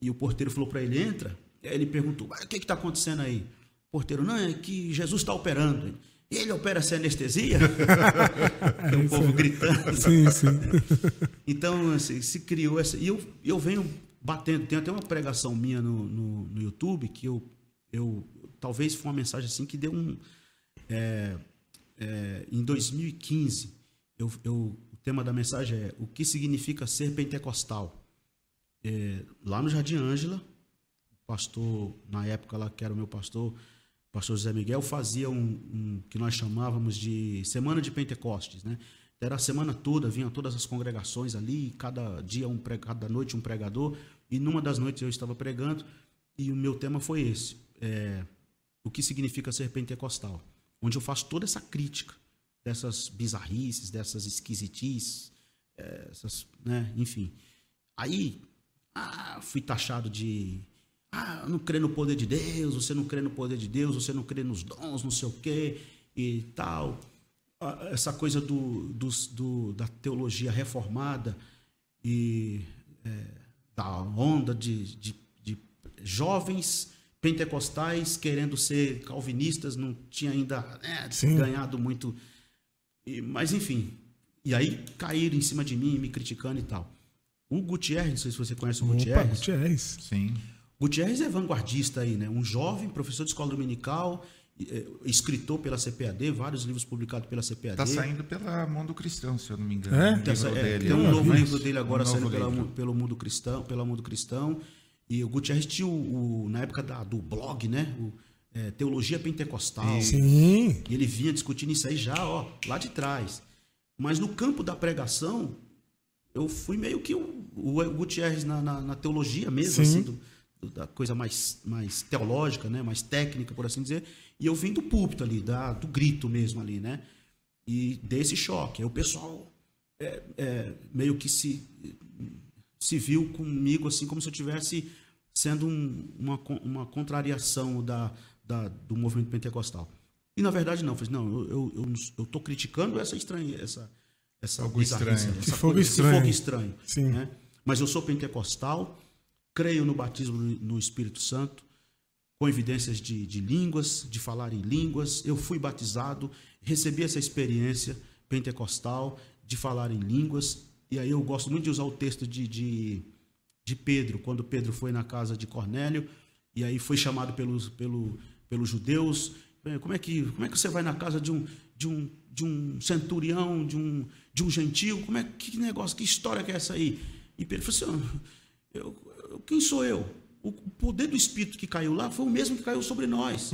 [SPEAKER 3] e o porteiro falou para ele, entra, aí ele perguntou, mas o que está acontecendo aí? O porteiro, não, é que Jesus está operando. E ele opera sem anestesia? e o povo gritando.
[SPEAKER 2] Sim, sim.
[SPEAKER 3] Então, assim, se criou essa. E eu, eu venho batendo. Tem até uma pregação minha no, no, no YouTube que eu, eu. Talvez foi uma mensagem assim que deu um. É, é, em 2015, eu, eu, o tema da mensagem é O que significa ser pentecostal? É, lá no Jardim Ângela, o pastor, na época lá que era o meu pastor, o pastor José Miguel, fazia um, um que nós chamávamos de Semana de Pentecostes, né? Era a semana toda, vinham todas as congregações ali, cada dia, um, cada noite um pregador, e numa das noites eu estava pregando, e o meu tema foi esse, é, o que significa ser pentecostal, onde eu faço toda essa crítica dessas bizarrices, dessas esquisitices, é, essas, né, enfim. Aí, ah, fui taxado de ah, não crê no poder de Deus, você não crê no poder de Deus, você não crê nos dons, não sei o quê e tal. Ah, Essa coisa do, dos- do- da teologia reformada e é, da onda de, de- de jovens pentecostais querendo ser calvinistas, não tinha ainda né, ganhado muito. E- mas enfim, e aí caíram em cima de mim, me criticando e tal. O Gutierrez, não sei se você conhece o
[SPEAKER 2] Opa,
[SPEAKER 3] Gutierrez.
[SPEAKER 2] Gutierrez.
[SPEAKER 1] Sim.
[SPEAKER 3] Gutierrez é vanguardista aí, né? Um jovem professor de escola dominical, eh, escritor pela CPAD, vários livros publicados pela CPAD.
[SPEAKER 1] Tá saindo pela Mundo Cristão, se eu não me engano.
[SPEAKER 2] É?
[SPEAKER 3] essa- é,
[SPEAKER 1] dele.
[SPEAKER 3] tem um
[SPEAKER 2] eu
[SPEAKER 3] novo
[SPEAKER 2] vi
[SPEAKER 3] livro dele agora
[SPEAKER 1] Um
[SPEAKER 3] saindo pela, pelo mundo cristão, pela mundo cristão. E o Gutierrez tinha o, o- na época da- do blog, né? O, é, Teologia Pentecostal.
[SPEAKER 2] Sim.
[SPEAKER 3] E ele vinha discutindo isso aí já, ó, lá de trás. Mas no campo da pregação, eu fui meio que o, o Gutierrez na, na- na teologia mesmo,
[SPEAKER 2] Sim.
[SPEAKER 3] assim, do- do- da coisa mais, mais teológica, né? mais técnica, por assim dizer. E eu vim do púlpito ali, da, do grito mesmo ali, né? E desse choque. Aí o pessoal é, é, meio que se, se viu comigo assim, como se eu tivesse sendo um- uma, uma contrariação da, da- do movimento pentecostal. E na verdade não, eu falei, não, eu, eu, eu, tô criticando essa estranha, essa, essa bizarrice,
[SPEAKER 1] estranho.
[SPEAKER 3] essa
[SPEAKER 2] Que fogo
[SPEAKER 3] coisa- esse
[SPEAKER 2] estranho.
[SPEAKER 3] fogo estranho.
[SPEAKER 2] Sim.
[SPEAKER 3] né? Mas eu sou pentecostal, creio no batismo no no Espírito Santo, com evidências de, de línguas, de falar em línguas. Eu fui batizado, recebi essa experiência pentecostal de falar em línguas. E aí eu gosto muito de usar o texto de, de, de Pedro, quando Pedro foi na casa de Cornélio, e aí foi chamado pelos, pelo, pelos judeus. "Bem, Como é, que, como é que você vai na casa de um, de um, de um centurião, de um, de um gentil? Como é que negócio, que história que é essa aí? E Pedro falou assim: "Ah, eu, eu- quem sou eu? O poder do Espírito que caiu lá foi o mesmo que caiu sobre nós.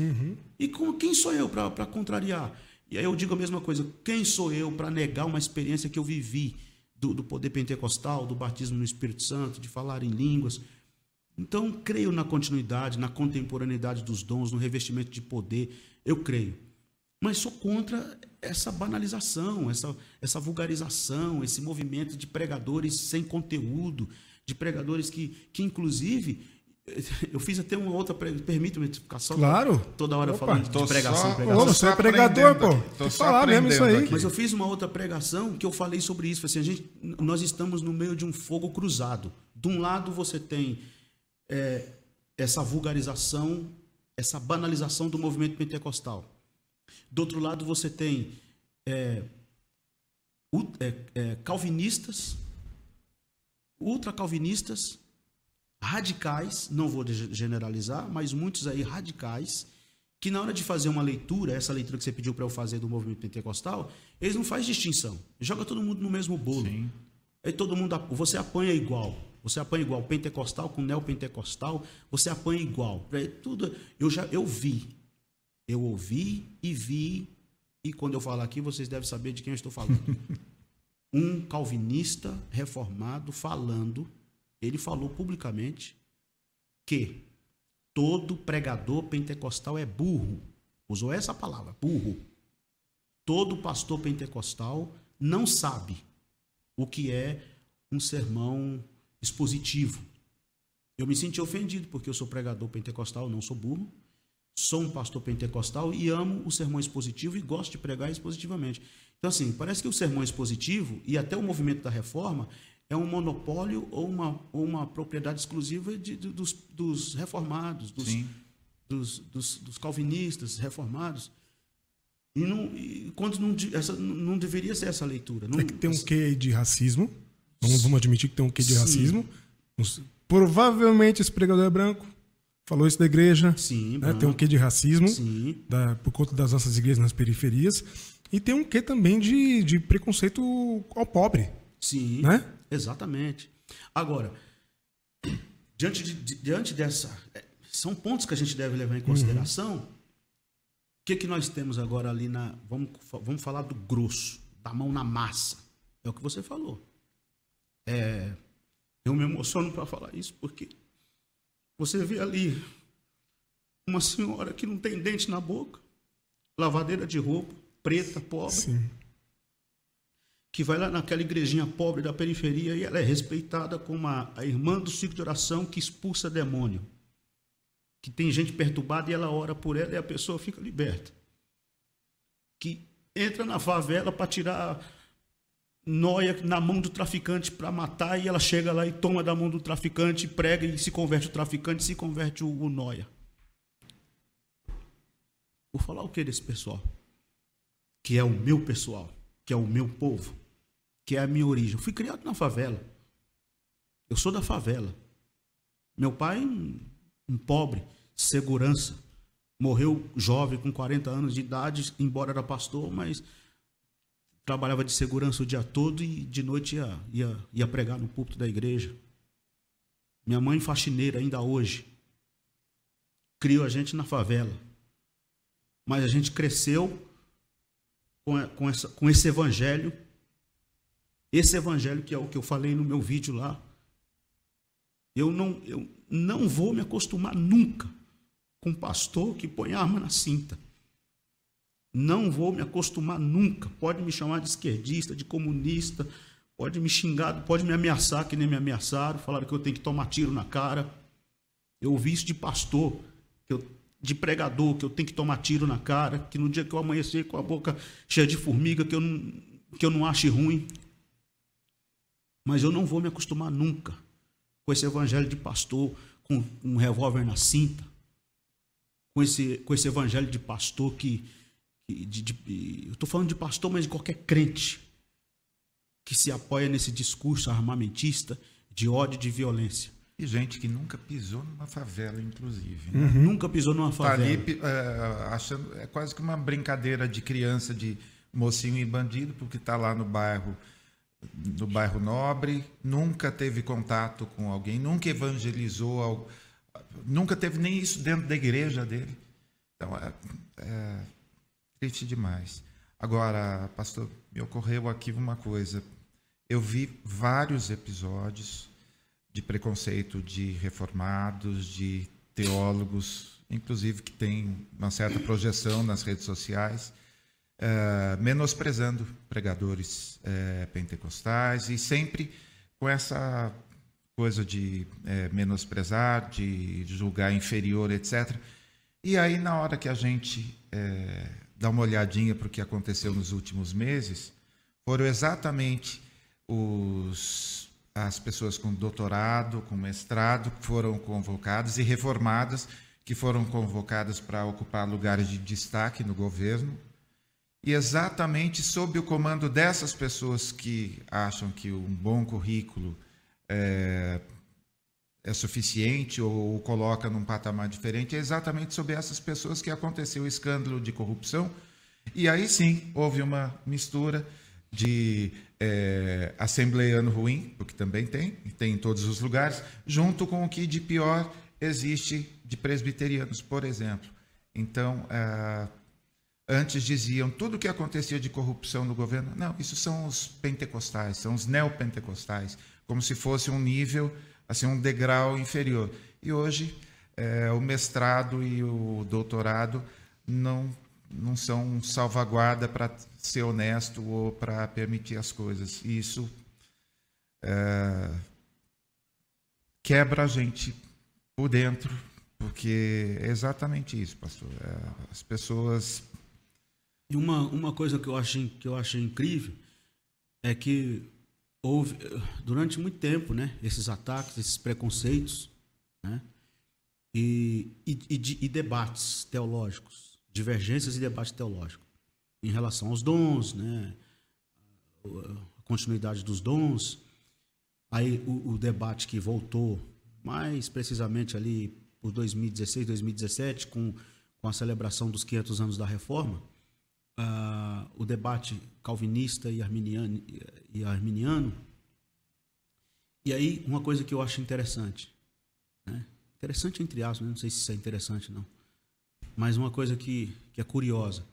[SPEAKER 3] E com, quem sou eu para contrariar? E aí eu digo a mesma coisa: quem sou eu para negar uma experiência que eu vivi do, do poder pentecostal, do batismo no Espírito Santo, de falar em línguas? Então, creio na continuidade, na contemporaneidade dos dons, no revestimento de poder, eu creio. Mas sou contra essa banalização, essa, essa vulgarização, esse movimento de pregadores sem conteúdo, de pregadores que, que inclusive, eu fiz até uma outra, pre- permita-me ficar só
[SPEAKER 2] Claro.
[SPEAKER 3] toda hora
[SPEAKER 2] Opa.
[SPEAKER 3] falando de pregação,
[SPEAKER 1] só-
[SPEAKER 3] pregação.
[SPEAKER 2] Ô, você é pregador, pô.
[SPEAKER 1] Tô
[SPEAKER 2] falar mesmo isso aí.
[SPEAKER 1] aqui.
[SPEAKER 3] Mas eu fiz uma outra pregação que eu falei sobre isso. Falei Assim, a gente, nós estamos no meio de um fogo cruzado. De um lado você tem é, essa vulgarização, essa banalização do movimento pentecostal. Do outro lado você tem é, é, é, calvinistas, ultracalvinistas, radicais, não vou generalizar, mas muitos aí radicais, que na hora de fazer uma leitura, essa leitura que você pediu para eu fazer do movimento pentecostal, eles não fazem distinção. Joga todo mundo no mesmo bolo.
[SPEAKER 1] Sim.
[SPEAKER 3] Aí todo mundo, você apanha igual. Você apanha igual pentecostal com neopentecostal, você apanha igual. É tudo, eu já eu vi. Eu ouvi e vi e quando eu falar aqui vocês devem saber de quem eu estou falando. um calvinista reformado falando, ele falou publicamente que todo pregador pentecostal é burro. Usou essa palavra, burro. Todo pastor pentecostal não sabe o que é um sermão expositivo. Eu me senti ofendido porque eu sou pregador pentecostal, não sou burro. Sou um pastor pentecostal e amo o sermão expositivo e gosto de pregar expositivamente. Então, assim, parece que o sermão expositivo e até o movimento da reforma é um monopólio ou uma, ou uma propriedade exclusiva de- de- dos, dos reformados, dos, dos, dos, dos calvinistas reformados. E, não, e quando não, essa, não deveria ser essa leitura. Não,
[SPEAKER 2] É que tem um quê de racismo. Vamos, vamos admitir que tem um quê de
[SPEAKER 3] Sim.
[SPEAKER 2] racismo. Provavelmente esse pregador é branco. Falou isso da igreja.
[SPEAKER 3] Sim,
[SPEAKER 2] né? Tem um quê de racismo.
[SPEAKER 3] Sim.
[SPEAKER 2] da- por conta das nossas igrejas nas periferias. E tem um quê também de, de preconceito ao pobre.
[SPEAKER 3] Sim,
[SPEAKER 2] Né?
[SPEAKER 3] Exatamente. Agora, diante, de- diante dessa. é, São pontos que a gente deve levar em consideração. O que, que nós temos agora ali na. Vamos, vamos falar do grosso, da mão na massa. É o que você falou. É, eu me emociono para falar isso, porque você vê ali uma senhora que não tem dente na boca, lavadeira de roupa, preta, pobre
[SPEAKER 2] Sim.
[SPEAKER 3] Que vai lá naquela igrejinha pobre da periferia e ela é respeitada como a, a irmã do ciclo de oração que expulsa demônio. Que tem gente perturbada e ela ora por ela e a pessoa fica liberta. Que entra na favela para tirar noia na mão do traficante para matar e ela chega lá e toma da mão do traficante, prega e se converte o traficante, se converte o, o noia. Vou falar o que desse pessoal? Que é o meu pessoal, que é o meu povo, que é a minha origem. Eu fui criado na favela. Eu sou da favela. Meu pai, um, um pobre, segurança. Morreu jovem, com 40 anos de idade, embora era pastor, mas trabalhava de segurança o dia todo e de noite ia, ia, ia pregar no púlpito da igreja. Minha mãe faxineira ainda hoje. Criou a gente na favela. Mas a gente cresceu com, com, essa, com esse evangelho. Esse evangelho que é o que eu falei no meu vídeo lá. Eu não, eu não vou me acostumar nunca com pastor que põe arma na cinta. Não vou me acostumar nunca. Pode me chamar de esquerdista, de comunista, pode me xingar, pode me ameaçar, que nem me ameaçaram, falaram que eu tenho que tomar tiro na cara. Eu ouvi isso de pastor, eu, de pregador, que eu tenho que tomar tiro na cara, que no dia que eu amanhecer com a boca cheia de formiga, que eu não, que eu não ache ruim. Mas eu não vou me acostumar nunca com esse evangelho de pastor com um revólver na cinta, com esse, com esse evangelho de pastor que. que de, de, eu estou falando de pastor, mas de qualquer crente que se apoia nesse discurso armamentista de ódio e de violência.
[SPEAKER 1] E gente que nunca pisou numa favela, inclusive. Né?
[SPEAKER 3] Uhum. Nunca pisou numa favela.
[SPEAKER 1] Tá ali, é, achando, é quase que uma brincadeira de criança, de mocinho e bandido, porque está lá no bairro no bairro Nobre, nunca teve contato com alguém, nunca evangelizou, nunca teve nem isso dentro da igreja dele. Então, é, é triste demais. Agora, pastor, me ocorreu aqui uma coisa. Eu vi vários episódios de preconceito de reformados, de teólogos, inclusive que tem uma certa projeção nas redes sociais, uh, menosprezando pregadores uh, pentecostais e sempre com essa coisa de uh, menosprezar, de julgar inferior, etc. E aí, na hora que a gente dá uma olhadinha para o que aconteceu nos últimos meses, foram exatamente os, as pessoas com doutorado, com mestrado, que foram convocadas e reformadas, que foram convocadas para ocupar lugares de destaque no governo, e exatamente sob o comando dessas pessoas que acham que um bom currículo é, é suficiente ou o coloca num patamar diferente, é exatamente sobre essas pessoas que aconteceu o escândalo de corrupção. E aí sim houve uma mistura de é, assembleiano ruim, porque também tem, tem em todos os lugares, junto com o que de pior existe de presbiterianos, por exemplo. Então, é, Antes diziam tudo o que acontecia de corrupção no governo. Não, isso são os pentecostais, são os neopentecostais, como se fosse um nível, assim, um degrau inferior. E hoje é, o mestrado e o doutorado não não são salvaguarda para ser honesto ou para permitir as coisas. E isso é, quebra a gente por dentro, porque é exatamente isso, pastor. É, as pessoas
[SPEAKER 3] e uma, uma coisa que eu, acho, que eu acho incrível é que houve, durante muito tempo, né, esses ataques, esses preconceitos, né, e, e, e, e debates teológicos, divergências e debates teológicos em relação aos dons, né, a continuidade dos dons, aí o, o debate que voltou mais precisamente ali por 2016, 2017, com, com a celebração dos 500 anos da Reforma, uh, o debate calvinista e arminiano, e arminiano. E aí, uma coisa que eu acho interessante, né? interessante entre aspas, não sei se isso é interessante não, mas uma coisa que, que é curiosa.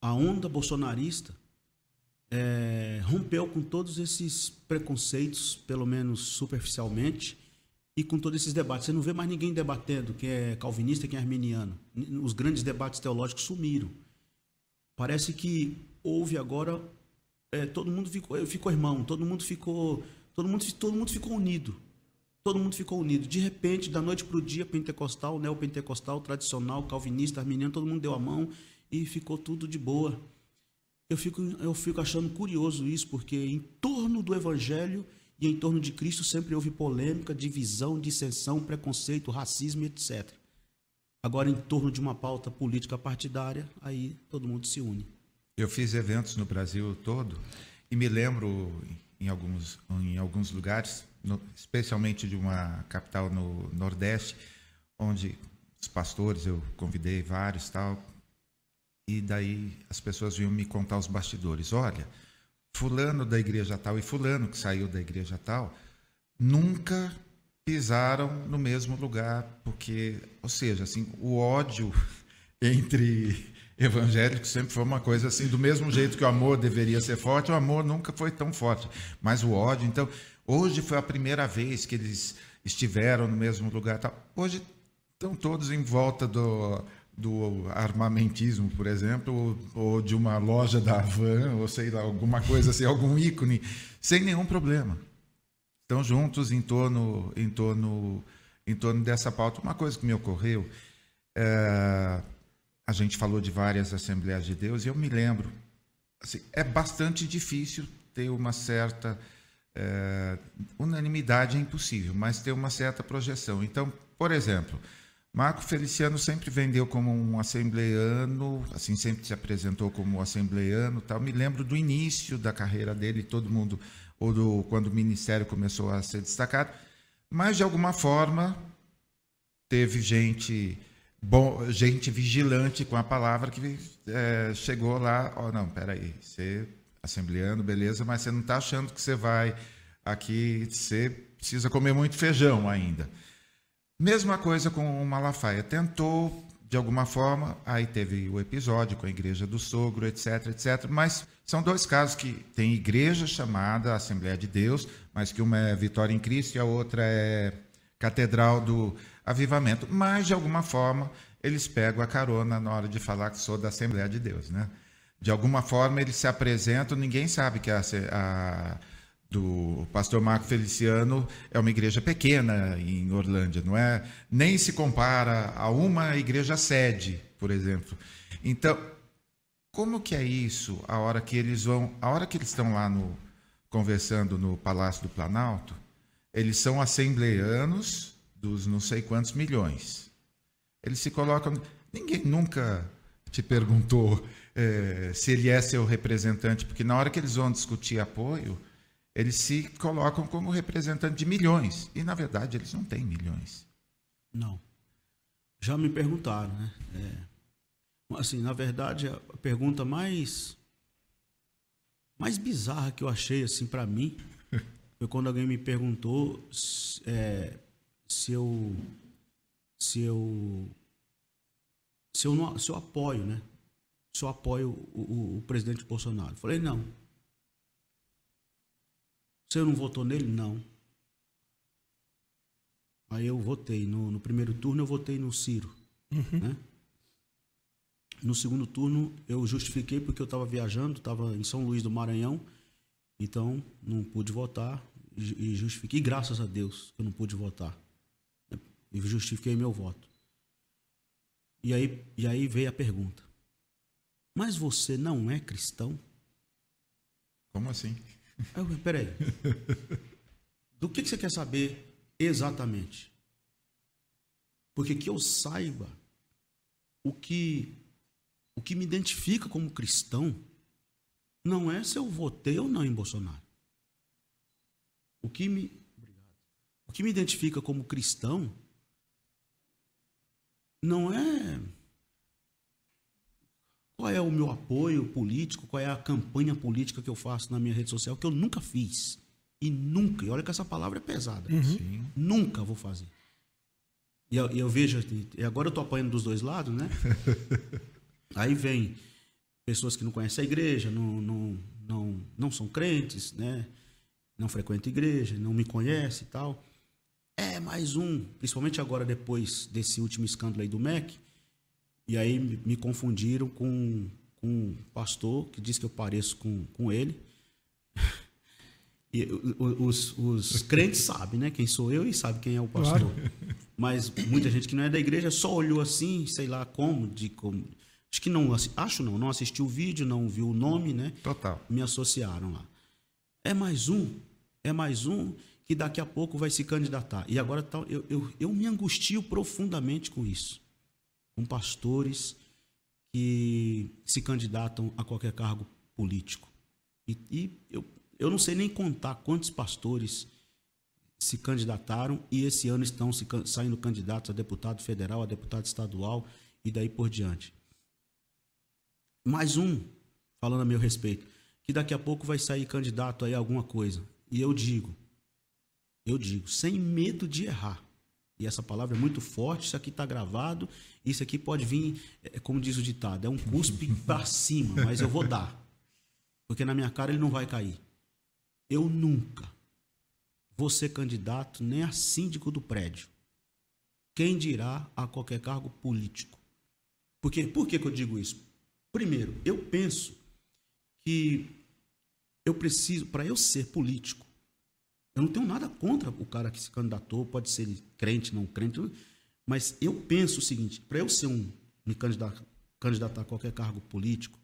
[SPEAKER 3] A onda bolsonarista é, rompeu com todos esses preconceitos, pelo menos superficialmente, e com todos esses debates. Você não vê mais ninguém debatendo quem é calvinista quem é arminiano. Os grandes debates teológicos sumiram. Parece que houve agora é, todo mundo ficou, ficou irmão, todo mundo ficou, todo mundo, todo mundo ficou unido. Todo mundo ficou unido. De repente, da noite para o dia, pentecostal, neopentecostal, tradicional, calvinista, arminiano, todo mundo deu a mão e ficou tudo de boa. Eu fico, eu fico achando curioso isso, porque em torno do evangelho e em torno de Cristo sempre houve polêmica, divisão, dissensão, preconceito, racismo, etc. Agora, em torno de uma pauta política partidária, aí todo mundo se une.
[SPEAKER 1] Eu fiz eventos no Brasil todo e me lembro em alguns, em alguns lugares, no, especialmente de uma capital no Nordeste, onde os pastores, eu convidei vários tal, e daí as pessoas vinham me contar os bastidores. Olha, fulano da igreja tal e fulano que saiu da igreja tal, nunca pisaram no mesmo lugar, porque, ou seja, assim, o ódio entre evangélicos sempre foi uma coisa assim, do mesmo jeito que o amor deveria ser forte, o amor nunca foi tão forte, mas o ódio, então, hoje foi a primeira vez que eles estiveram no mesmo lugar, tal. Hoje estão todos em volta do do armamentismo, por exemplo, ou, ou de uma loja da Havan, ou sei lá, alguma coisa assim, algum ícone, sem nenhum problema estão juntos em torno, em torno, em torno dessa pauta. Uma coisa que me ocorreu, é, a gente falou de várias Assembleias de Deus e eu me lembro, assim, é bastante difícil ter uma certa é, unanimidade é impossível, mas ter uma certa projeção. Então, por exemplo, Marco Feliciano sempre vendeu como um assembleiano, assim sempre se apresentou como assembleiano, tal. Me lembro do início da carreira dele, todo mundo ou do, quando o ministério começou a ser destacado, mas de alguma forma teve gente bom, gente vigilante com a palavra que é, chegou lá, oh, não, peraí, você assembleando, beleza, mas você não está achando que você vai aqui, você precisa comer muito feijão ainda. Mesma coisa com o Malafaia, tentou de alguma forma, aí teve o episódio com a igreja do sogro, etc, etc. Mas são dois casos que tem igreja chamada Assembleia de Deus, mas que uma é Vitória em Cristo e a outra é Catedral do Avivamento. Mas, de alguma forma, eles pegam a carona na hora de falar que sou da Assembleia de Deus, né? De alguma forma, eles se apresentam, ninguém sabe que a, a do pastor Marco Feliciano é uma igreja pequena em Orlândia, não é? Nem se compara a uma igreja sede, por exemplo. Então, como que é isso a hora que eles vão, a hora que eles estão lá no conversando no Palácio do Planalto, eles são assembleanos dos não sei quantos milhões. Eles se colocam, ninguém nunca te perguntou é, se ele é seu representante, porque na hora que eles vão discutir apoio, eles se colocam como representante de milhões. E, na verdade, eles não têm milhões.
[SPEAKER 3] Não. Já me perguntaram, né? É, assim, na verdade, a pergunta mais mais bizarra que eu achei assim para mim foi quando alguém me perguntou é, se eu se eu se eu não, se eu apoio, né? Se eu apoio o, o, o presidente Bolsonaro. falei não. Você não votou nele? Não. Aí eu votei. No, no primeiro turno eu votei no Ciro. Uhum. Né? No segundo turno eu justifiquei porque eu estava viajando, estava em São Luís do Maranhão, então não pude votar e justifiquei. E graças a Deus que eu não pude votar. E justifiquei meu voto. E aí, e aí veio a pergunta: Mas você não é cristão?
[SPEAKER 1] Como assim?
[SPEAKER 3] Eu, peraí. Do que, que você quer saber exatamente? Porque que eu saiba o que o que me identifica como cristão não é se eu votei ou não em Bolsonaro. O que me o que me identifica como cristão não é qual é o meu apoio político, qual é a campanha política que eu faço na minha rede social, que eu nunca fiz. E nunca, e olha que essa palavra é pesada. Uhum. Nunca vou fazer. E eu, eu, vejo, e agora eu estou apanhando dos dois lados, né? Aí vem pessoas que não conhecem a igreja, não, não, não, não são crentes, né? Não frequentam igreja, não me conhecem e tal. É mais um, principalmente agora depois desse último escândalo aí do MEC, e aí me confundiram com, com um pastor que diz que eu pareço com, com ele. E os, os crentes sabem, né? Quem sou eu e sabe quem é o pastor. Claro. Mas muita gente que não é da igreja só olhou assim, sei lá como, de como. Acho que não, acho não, não assistiu o vídeo, não viu o nome, né?
[SPEAKER 1] Total.
[SPEAKER 3] Me associaram lá. É mais um, é mais um que daqui a pouco vai se candidatar. E agora tá, eu, eu, eu me angustio profundamente com isso com pastores que se candidatam a qualquer cargo político. E, e eu, eu não sei nem contar quantos pastores se candidataram e esse ano estão se, saindo candidatos a deputado federal, a deputado estadual e daí por diante. Mais um, falando a meu respeito, que daqui a pouco vai sair candidato aí a alguma coisa. E eu digo, eu digo, sem medo de errar. E essa palavra é muito forte, isso aqui está gravado, isso aqui pode vir, é, como diz o ditado, é um cuspe para cima, mas eu vou dar. Porque na minha cara ele não vai cair. Eu nunca vou ser candidato nem a síndico do prédio. Quem dirá a qualquer cargo político? Porque, por que, que eu digo isso? Primeiro, eu penso que eu preciso, para eu ser político, eu não tenho nada contra o cara que se candidatou, pode ser crente, não crente, mas eu penso o seguinte: para eu ser um, me candidatar, candidatar a qualquer cargo político,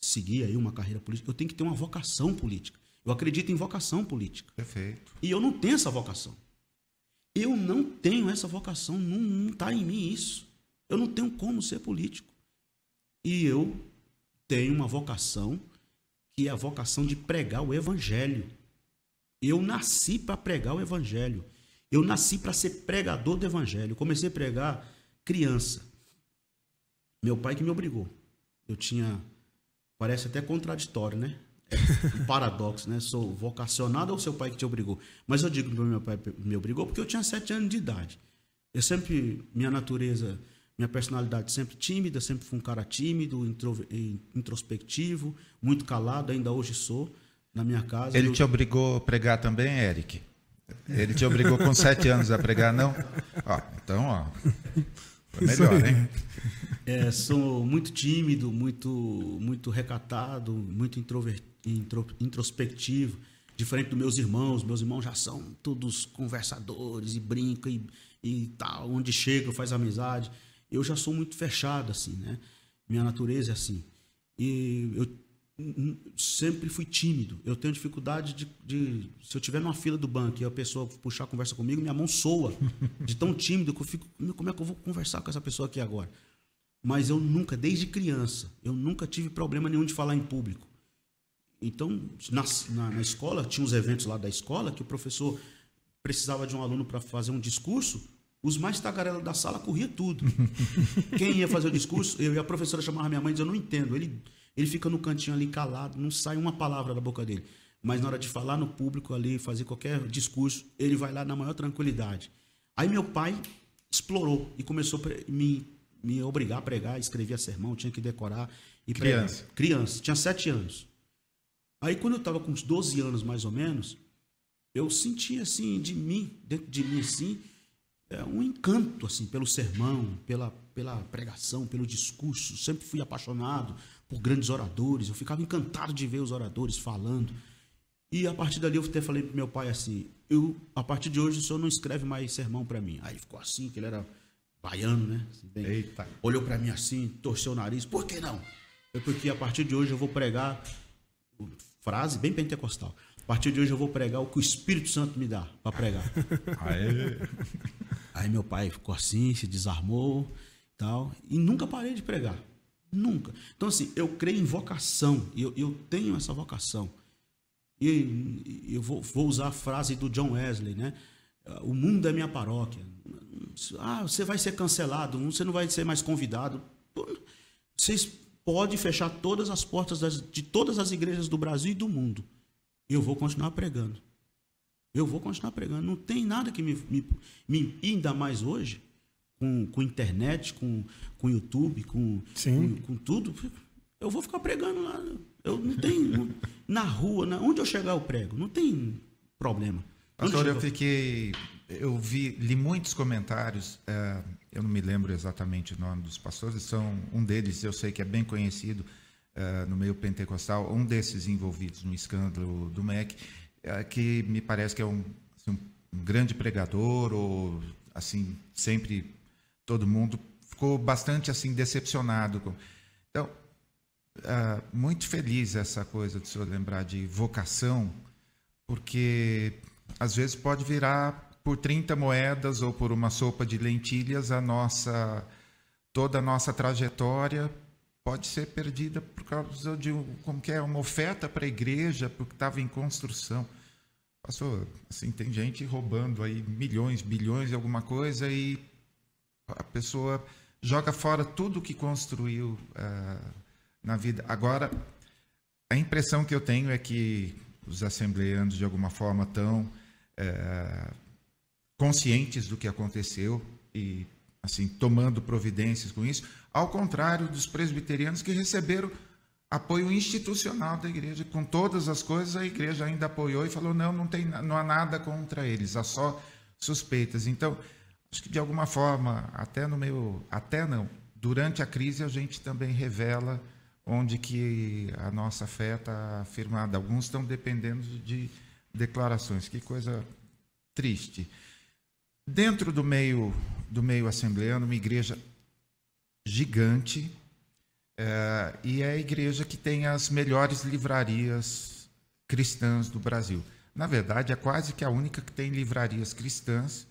[SPEAKER 3] seguir aí uma carreira política, eu tenho que ter uma vocação política. Eu acredito em vocação política.
[SPEAKER 1] Perfeito.
[SPEAKER 3] E eu não tenho essa vocação. Eu não tenho essa vocação, não está em mim isso. Eu não tenho como ser político. E eu tenho uma vocação que é a vocação de pregar o evangelho. Eu nasci para pregar o evangelho. Eu nasci para ser pregador do evangelho. comecei a pregar criança. Meu pai que me obrigou. Eu tinha parece até contraditório, né? É um paradoxo, né? Sou vocacionado ou seu pai que te obrigou? Mas eu digo que meu pai me obrigou porque eu tinha sete anos de idade. Eu sempre, minha natureza, minha personalidade sempre tímida, sempre fui um cara tímido, introspectivo, muito calado, ainda hoje sou na minha casa.
[SPEAKER 1] Ele
[SPEAKER 3] eu...
[SPEAKER 1] te obrigou a pregar também, Eric? Ele te obrigou com sete anos a pregar, não? Ó, então, ó, foi melhor, hein?
[SPEAKER 3] É, sou muito tímido, muito, muito recatado, muito introspectivo, diferente dos meus irmãos. Meus irmãos já são todos conversadores e brincam e, e tal, onde chega faz amizade. Eu já sou muito fechado, assim, né? Minha natureza é assim. E eu sempre fui tímido. Eu tenho dificuldade de, de, se eu tiver numa fila do banco e a pessoa puxar a conversa comigo, minha mão soa de tão tímido que eu fico, como é que eu vou conversar com essa pessoa aqui agora? Mas eu nunca, desde criança, eu nunca tive problema nenhum de falar em público. Então, na, na, na escola, tinha uns eventos lá da escola que o professor precisava de um aluno para fazer um discurso, os mais tagarelos da sala corria tudo. Quem ia fazer o discurso, eu e a professora chamava minha mãe e dizia, eu não entendo. Ele ele fica no cantinho ali calado, não sai uma palavra da boca dele. Mas na hora de falar no público ali, fazer qualquer discurso, ele vai lá na maior tranquilidade. Aí meu pai explorou e começou a me, me obrigar a pregar, escrevia sermão, tinha que decorar. E
[SPEAKER 1] Criança.
[SPEAKER 3] Pregar. Criança, tinha sete anos. Aí quando eu estava com uns 12 anos mais ou menos, eu sentia assim de mim, dentro de mim assim, é, um encanto assim pelo sermão, pela, pela pregação, pelo discurso. Sempre fui apaixonado por grandes oradores. Eu ficava encantado de ver os oradores falando. E a partir dali eu até falei pro meu pai assim: eu, a partir de hoje o senhor não escreve mais sermão para mim. Aí ficou assim, que ele era baiano, né? Assim, bem,
[SPEAKER 1] Eita.
[SPEAKER 3] Olhou para mim assim, torceu o nariz. Por que não? É porque a partir de hoje eu vou pregar frase bem pentecostal. A partir de hoje eu vou pregar o que o Espírito Santo me dá para pregar.
[SPEAKER 1] Aê.
[SPEAKER 3] Aí meu pai ficou assim, se desarmou, tal, e nunca parei de pregar. Nunca. Então, assim, eu creio em vocação. Eu, eu tenho essa vocação. E eu vou, vou, usar a frase do John Wesley, né? O mundo é minha paróquia. Ah, você vai ser cancelado, você não vai ser mais convidado. Vocês podem fechar todas as portas das, de todas as igrejas do Brasil e do mundo. Eu vou continuar pregando. Eu vou continuar pregando. Não tem nada que me, me, me ainda mais hoje, com, com internet, com, com YouTube, com, com, com, tudo, eu vou ficar pregando lá. Eu não tenho. na rua, na, onde eu chegar, eu prego. Não tem problema.
[SPEAKER 1] Pastor, eu fiquei. Eu vi, li muitos comentários. É, eu não me lembro exatamente o nome dos pastores. São um deles, eu sei que é bem conhecido é, no meio pentecostal. Um desses envolvidos no escândalo do MEC, é, que me parece que é um, assim, um grande pregador ou assim sempre todo mundo ficou bastante assim decepcionado. Então, uh, muito feliz essa coisa de senhor lembrar de vocação, porque às vezes pode virar por 30 moedas ou por uma sopa de lentilhas a nossa toda a nossa trajetória pode ser perdida por causa de como que é uma oferta para a igreja porque estava em construção Pastor, assim, tem gente roubando aí milhões, bilhões de alguma coisa e a pessoa joga fora tudo que construiu uh, na vida. Agora, a impressão que eu tenho é que os assembleanos, de alguma forma, estão uh, conscientes do que aconteceu e, assim, tomando providências com isso, ao contrário dos presbiterianos que receberam apoio institucional da igreja. Com todas as coisas, a igreja ainda apoiou e falou: não, não, tem, não há nada contra eles, há só suspeitas. Então, acho que de alguma forma, até no meu. Até não, durante a crise a gente também revela onde que a nossa fé está firmada. Alguns estão dependendo de declarações. Que coisa triste. Dentro do meio do meio assembleano, uma igreja gigante, é, e é a igreja que tem as melhores livrarias cristãs do Brasil. Na verdade, é quase que a única que tem livrarias cristãs,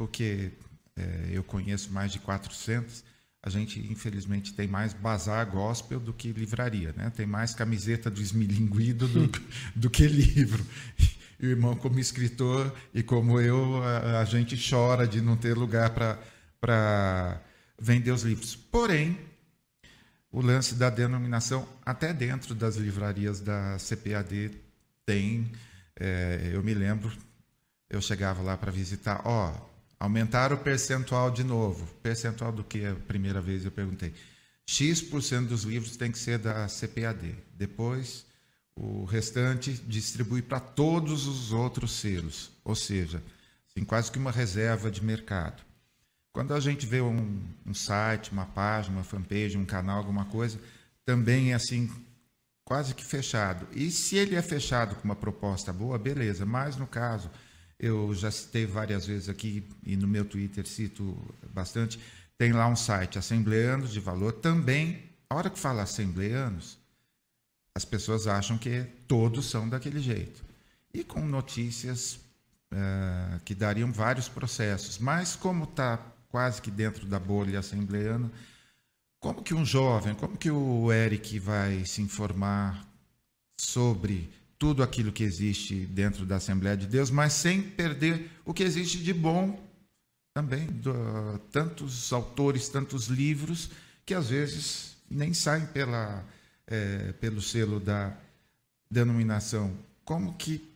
[SPEAKER 1] porque é, eu conheço mais de 400. A gente, infelizmente, tem mais bazar gospel do que livraria. Né? Tem mais camiseta do esmilinguido do, do que livro. E o irmão, como escritor e como eu, a, a gente chora de não ter lugar para vender os livros. Porém, o lance da denominação, até dentro das livrarias da CPAD, tem. É, eu me lembro, eu chegava lá para visitar, ó, aumentaram o percentual de novo. Percentual do que a primeira vez eu perguntei. X% dos livros tem que ser da CPAD. Depois, o restante distribui para todos os outros selos. Ou seja, assim, quase que uma reserva de mercado. Quando a gente vê um, um site, uma página, uma fanpage, um canal, alguma coisa, também é assim, quase que fechado. E se ele é fechado com uma proposta boa, beleza. Mas no caso, eu já citei várias vezes aqui e no meu Twitter cito bastante, tem lá um site, Assembleanos de Valor. Também, a hora que fala assembleanos, as pessoas acham que todos são daquele jeito. E com notícias uh, que dariam vários processos. Mas como está quase que dentro da bolha assembleana. Como que um jovem, como que o Eric vai se informar sobre tudo aquilo que existe dentro da Assembleia de Deus, mas sem perder o que existe de bom também, do, tantos autores, tantos livros que às vezes nem saem pela, é, pelo selo da denominação. Como que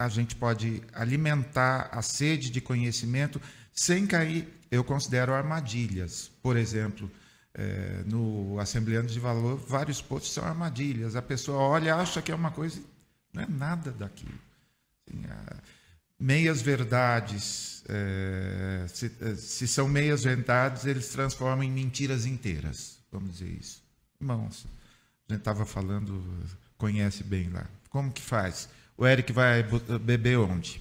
[SPEAKER 1] a gente pode alimentar a sede de conhecimento sem cair, eu considero armadilhas. Por exemplo, é, no Assembleano de Valor, vários posts são armadilhas. A pessoa olha, acha que é uma coisa, não é nada daquilo. Assim, meias verdades, é, se, é, se, são meias verdades, eles transformam em mentiras inteiras. Vamos dizer isso. Irmãos, a gente estava falando, conhece bem lá. Como que faz? O Eric vai beber onde?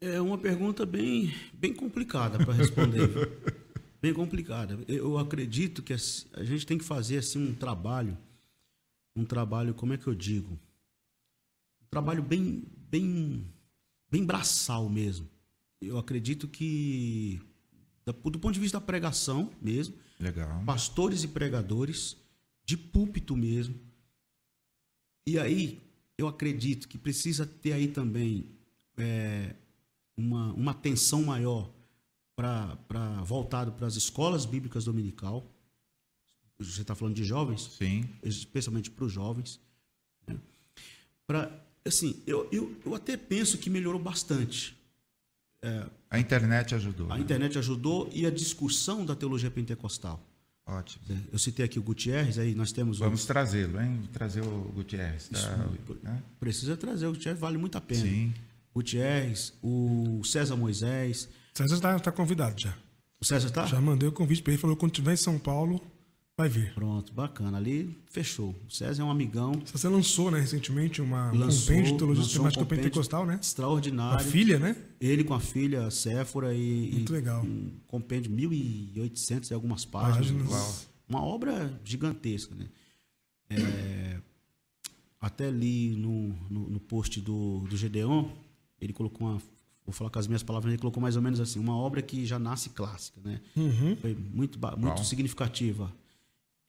[SPEAKER 3] É uma pergunta bem, bem complicada para responder. bem complicada. Eu acredito que a gente tem que fazer assim um trabalho, um trabalho, como é que eu digo? Um trabalho bem, bem, bem braçal mesmo. Eu acredito que do ponto de vista da pregação mesmo,
[SPEAKER 1] Legal.
[SPEAKER 3] pastores e pregadores de púlpito mesmo. E aí eu acredito que precisa ter aí também é, uma, uma atenção maior para voltado para as escolas bíblicas dominical. Você está falando de jovens?
[SPEAKER 1] Sim.
[SPEAKER 3] Especialmente para os jovens. Né? Para, assim, eu, eu, eu até penso que melhorou bastante.
[SPEAKER 1] É, a internet ajudou.
[SPEAKER 3] A né? internet ajudou e a discussão da teologia pentecostal.
[SPEAKER 1] Ótimo.
[SPEAKER 3] É, eu citei aqui o Gutierrez, aí nós temos.
[SPEAKER 1] Vamos trazê-lo, hein? Trazer o Gutierrez. Tá?
[SPEAKER 3] Isso, né? Precisa trazer, o Gutierrez vale muito a pena.
[SPEAKER 1] Sim.
[SPEAKER 3] Gutierrez, o César Moisés.
[SPEAKER 2] César está tá convidado já.
[SPEAKER 3] O César está?
[SPEAKER 2] Já mandei o convite para ele, falou quando estiver em São Paulo, vai vir.
[SPEAKER 3] Pronto, bacana. Ali fechou. O César é um amigão.
[SPEAKER 2] Você lançou, né, recentemente, uma lançou, compêndio de teologia sistemática um pentecostal, né?
[SPEAKER 3] Extraordinário.
[SPEAKER 2] A filha, né?
[SPEAKER 3] Ele com a filha, Séfora e.
[SPEAKER 2] Muito
[SPEAKER 3] e
[SPEAKER 2] legal.
[SPEAKER 3] Um compêndio de 1.800 e algumas páginas. páginas. Uma obra gigantesca, né? É, até li no, no, no post do, do Gedeon, ele colocou uma vou falar com as minhas palavras, ele colocou mais ou menos assim, uma obra que já nasce clássica, né?
[SPEAKER 2] Uhum.
[SPEAKER 3] Foi muito, muito significativa.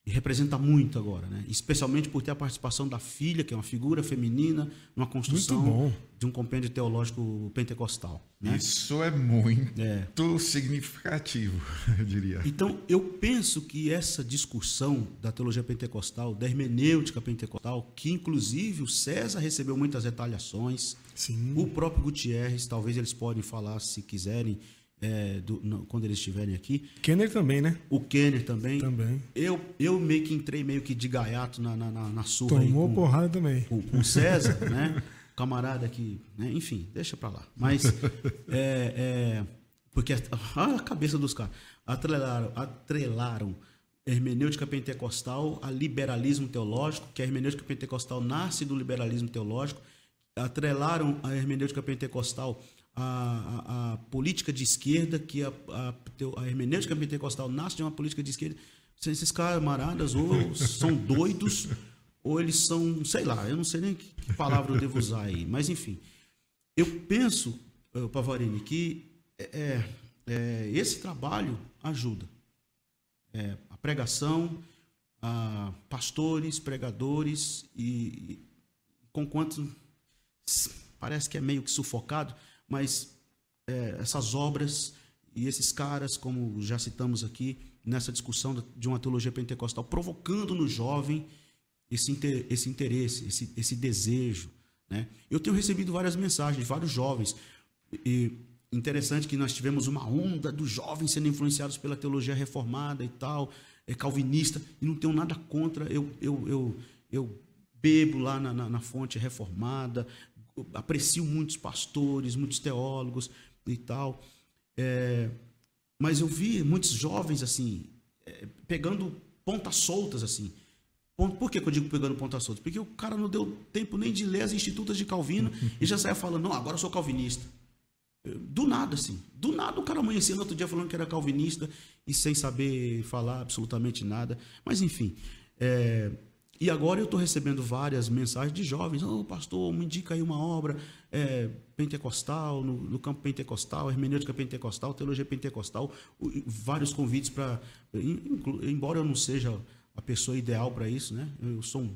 [SPEAKER 3] e representa muito agora, né? Especialmente por ter a participação da filha, que é uma figura feminina, numa construção
[SPEAKER 2] bom.
[SPEAKER 3] de um compêndio teológico pentecostal. Né?
[SPEAKER 1] Isso é muito
[SPEAKER 3] É.
[SPEAKER 1] significativo, eu diria.
[SPEAKER 3] Então, eu penso que essa discussão da teologia pentecostal, da hermenêutica pentecostal, que inclusive o César recebeu muitas retaliações,
[SPEAKER 2] Sim.
[SPEAKER 3] o próprio Gutierrez, talvez eles podem falar se quiserem, é, do- quando eles estiverem aqui,
[SPEAKER 2] Kenner também, né?
[SPEAKER 3] o Kenner também.
[SPEAKER 2] Também.
[SPEAKER 3] Eu, eu meio que entrei meio que de gaiato na, na, na, na surra
[SPEAKER 2] Tomou
[SPEAKER 3] com-
[SPEAKER 2] porrada também.
[SPEAKER 3] com, com o César, né? Camarada que, né? enfim, deixa pra lá. Mas é, é, porque a, a cabeça dos caras atrelaram, atrelaram hermenêutica pentecostal a liberalismo teológico, que a hermenêutica pentecostal nasce do liberalismo teológico, atrelaram a hermenêutica pentecostal à, à- à política de esquerda, que a, a, a hermenêutica pentecostal nasce de uma política de esquerda. Esses camaradas ou são doidos ou eles são, sei lá, eu não sei nem que, que palavra eu devo usar aí, mas enfim. Eu penso, eh, Pavarini, que é, é, esse trabalho ajuda. É, a pregação, a pastores, pregadores e, e conquanto s- parece que é meio que sufocado, mas é, essas obras e esses caras, como já citamos aqui nessa discussão de uma teologia pentecostal, provocando no jovem esse interesse, esse, esse desejo. Né? Eu tenho recebido várias mensagens de vários jovens. E interessante que nós tivemos uma onda dos jovens sendo influenciados pela teologia reformada e tal, é, calvinista, e não tenho nada contra. Eu, eu, eu, eu bebo lá na, na, na fonte reformada, aprecio muitos pastores, muitos teólogos e tal. É, mas eu vi muitos jovens assim, é, pegando pontas soltas assim. Por que, que eu digo pegando pontas soltas? Porque o cara não deu tempo nem de ler as institutas de Calvino e já saia falando, não, agora eu sou calvinista. Do nada, assim. Do nada o cara amanhecia no outro dia falando que era calvinista e sem saber falar absolutamente nada. Mas, enfim. é, E agora eu estou recebendo várias mensagens de jovens. Ô, pastor, me indica aí uma obra é, pentecostal, no, no campo pentecostal, hermenêutica pentecostal, teologia pentecostal. Vários convites para. Embora eu não seja a pessoa ideal para isso, né? Eu sou um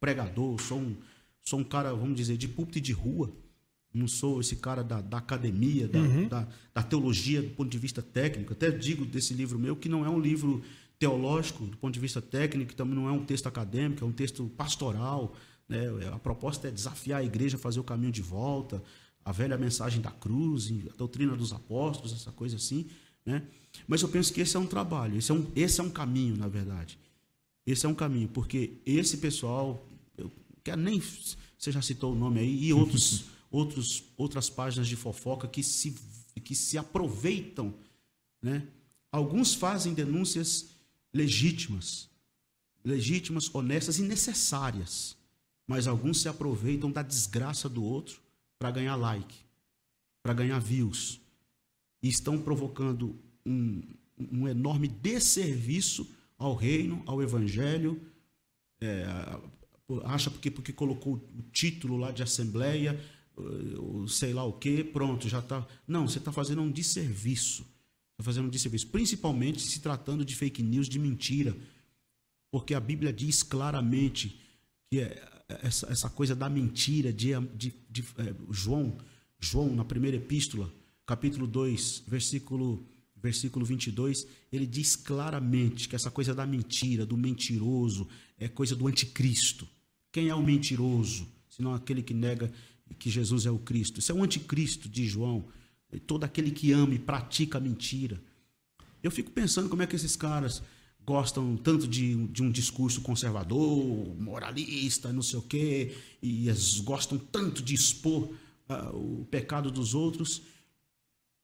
[SPEAKER 3] pregador, sou um, sou um cara, vamos dizer, de púlpito e de rua. Não sou esse cara da, da academia, da, da, da teologia do ponto de vista técnico. Até digo desse livro meu que não é um livro teológico do ponto de vista técnico, também não é um texto acadêmico, é um texto pastoral. Né? A proposta é desafiar a igreja a fazer o caminho de volta, a velha mensagem da cruz, a doutrina dos apóstolos, essa coisa assim. Né? Mas eu penso que esse é um trabalho, esse é um, esse é um caminho, na verdade. Esse é um caminho, porque esse pessoal, eu quero nem você já citou o nome aí, e outros, outros, outras páginas de fofoca que se, que se aproveitam, né? Alguns fazem denúncias legítimas, legítimas, honestas e necessárias, mas alguns se aproveitam da desgraça do outro para ganhar like, para ganhar views, e estão provocando um, um enorme desserviço ao reino, ao evangelho, é, acha porque, porque colocou o título lá de assembleia, uh, sei lá o que, pronto, já está. Não, você está fazendo um desserviço. Fazendo um desserviço, principalmente se tratando de fake news, de mentira. Porque a Bíblia diz claramente que é essa, essa coisa da mentira, de, de, de é, João, João, na primeira epístola, capítulo 2, versículo versículo 22, ele diz claramente que essa coisa da mentira, do mentiroso, é coisa do anticristo. Quem é o mentiroso? Senão aquele que nega que Jesus é o Cristo. Isso é o anticristo de João. Todo aquele que ama e pratica a mentira. Eu fico pensando como é que esses caras gostam tanto de, de um discurso conservador, moralista, não sei o quê, e eles gostam tanto de expor uh, o pecado dos outros,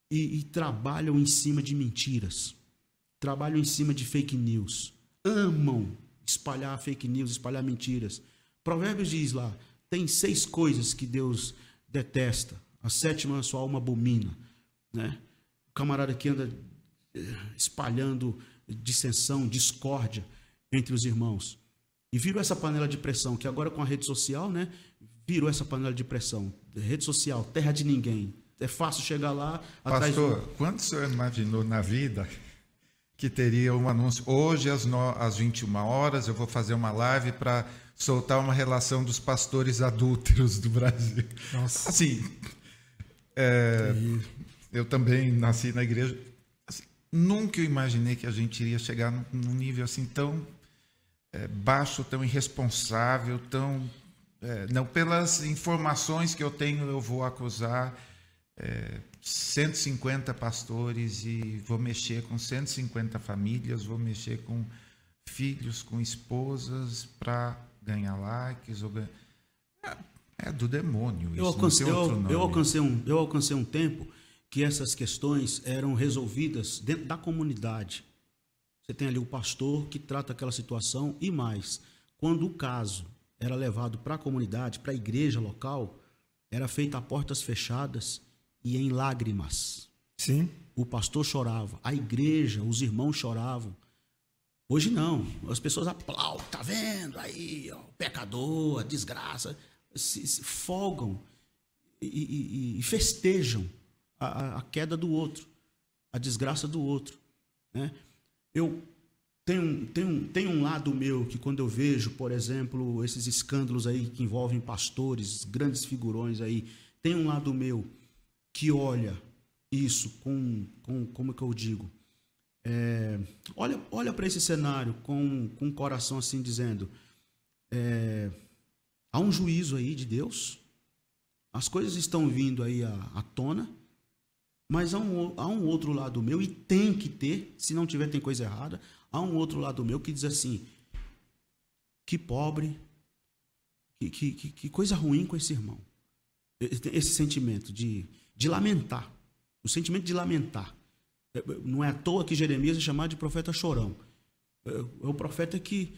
[SPEAKER 3] e, e, trabalham em cima de mentiras, trabalham em cima de fake news, amam espalhar fake news, espalhar mentiras. Provérbios diz lá: tem seis coisas que Deus detesta, a sétima a sua alma abomina. Né? O camarada que anda espalhando dissensão, discórdia entre os irmãos. E virou essa panela de pressão, que agora com a rede social, né? Virou essa panela de pressão. Rede social, terra de ninguém, é fácil chegar lá
[SPEAKER 1] Pastor, atrás do... quando o senhor imaginou na vida que teria um anúncio. Hoje, às, no, às 21 horas, eu vou fazer uma live para soltar uma relação dos pastores adúlteros do Brasil.
[SPEAKER 2] Nossa.
[SPEAKER 1] Assim, é, eu também nasci na igreja. Assim, nunca eu imaginei que a gente iria chegar num, nível assim tão é, baixo, tão irresponsável, tão. É, não, pelas informações que eu tenho, eu vou acusar é, 150 pastores e vou mexer com 150 famílias, vou mexer com filhos, com esposas para ganhar likes. Ou ganhar... É, do demônio. Isso,
[SPEAKER 3] eu, alcancei, eu, eu, alcancei um, eu alcancei um tempo que essas questões eram resolvidas dentro da comunidade. Você tem ali o pastor que trata aquela situação e mais. Quando o caso era levado para a comunidade, para a igreja local, era feito a portas fechadas e em lágrimas.
[SPEAKER 2] Sim.
[SPEAKER 3] O pastor chorava, a igreja, os irmãos choravam. Hoje não, as pessoas aplaudem, tá vendo aí, ó, o pecador, a desgraça, se, se folgam e, e, e festejam a, a, queda do outro, a desgraça do outro. Né? Eu tenho, tenho, tenho um lado meu que quando eu vejo, por exemplo, esses escândalos aí que envolvem pastores, grandes figurões aí, tem um lado meu que olha isso com, com como que eu digo, é, olha, olha para esse cenário com, com o coração assim dizendo, é, há um juízo aí de Deus, as coisas estão vindo aí à, à tona, mas há um, há um outro lado meu, e tem que ter, se não tiver tem coisa errada, há um outro lado meu que diz assim, que pobre, que, que, que coisa ruim com esse irmão. Esse sentimento de de lamentar. O sentimento de lamentar. É, não é à toa que Jeremias é chamado de profeta chorão. É, é o profeta que,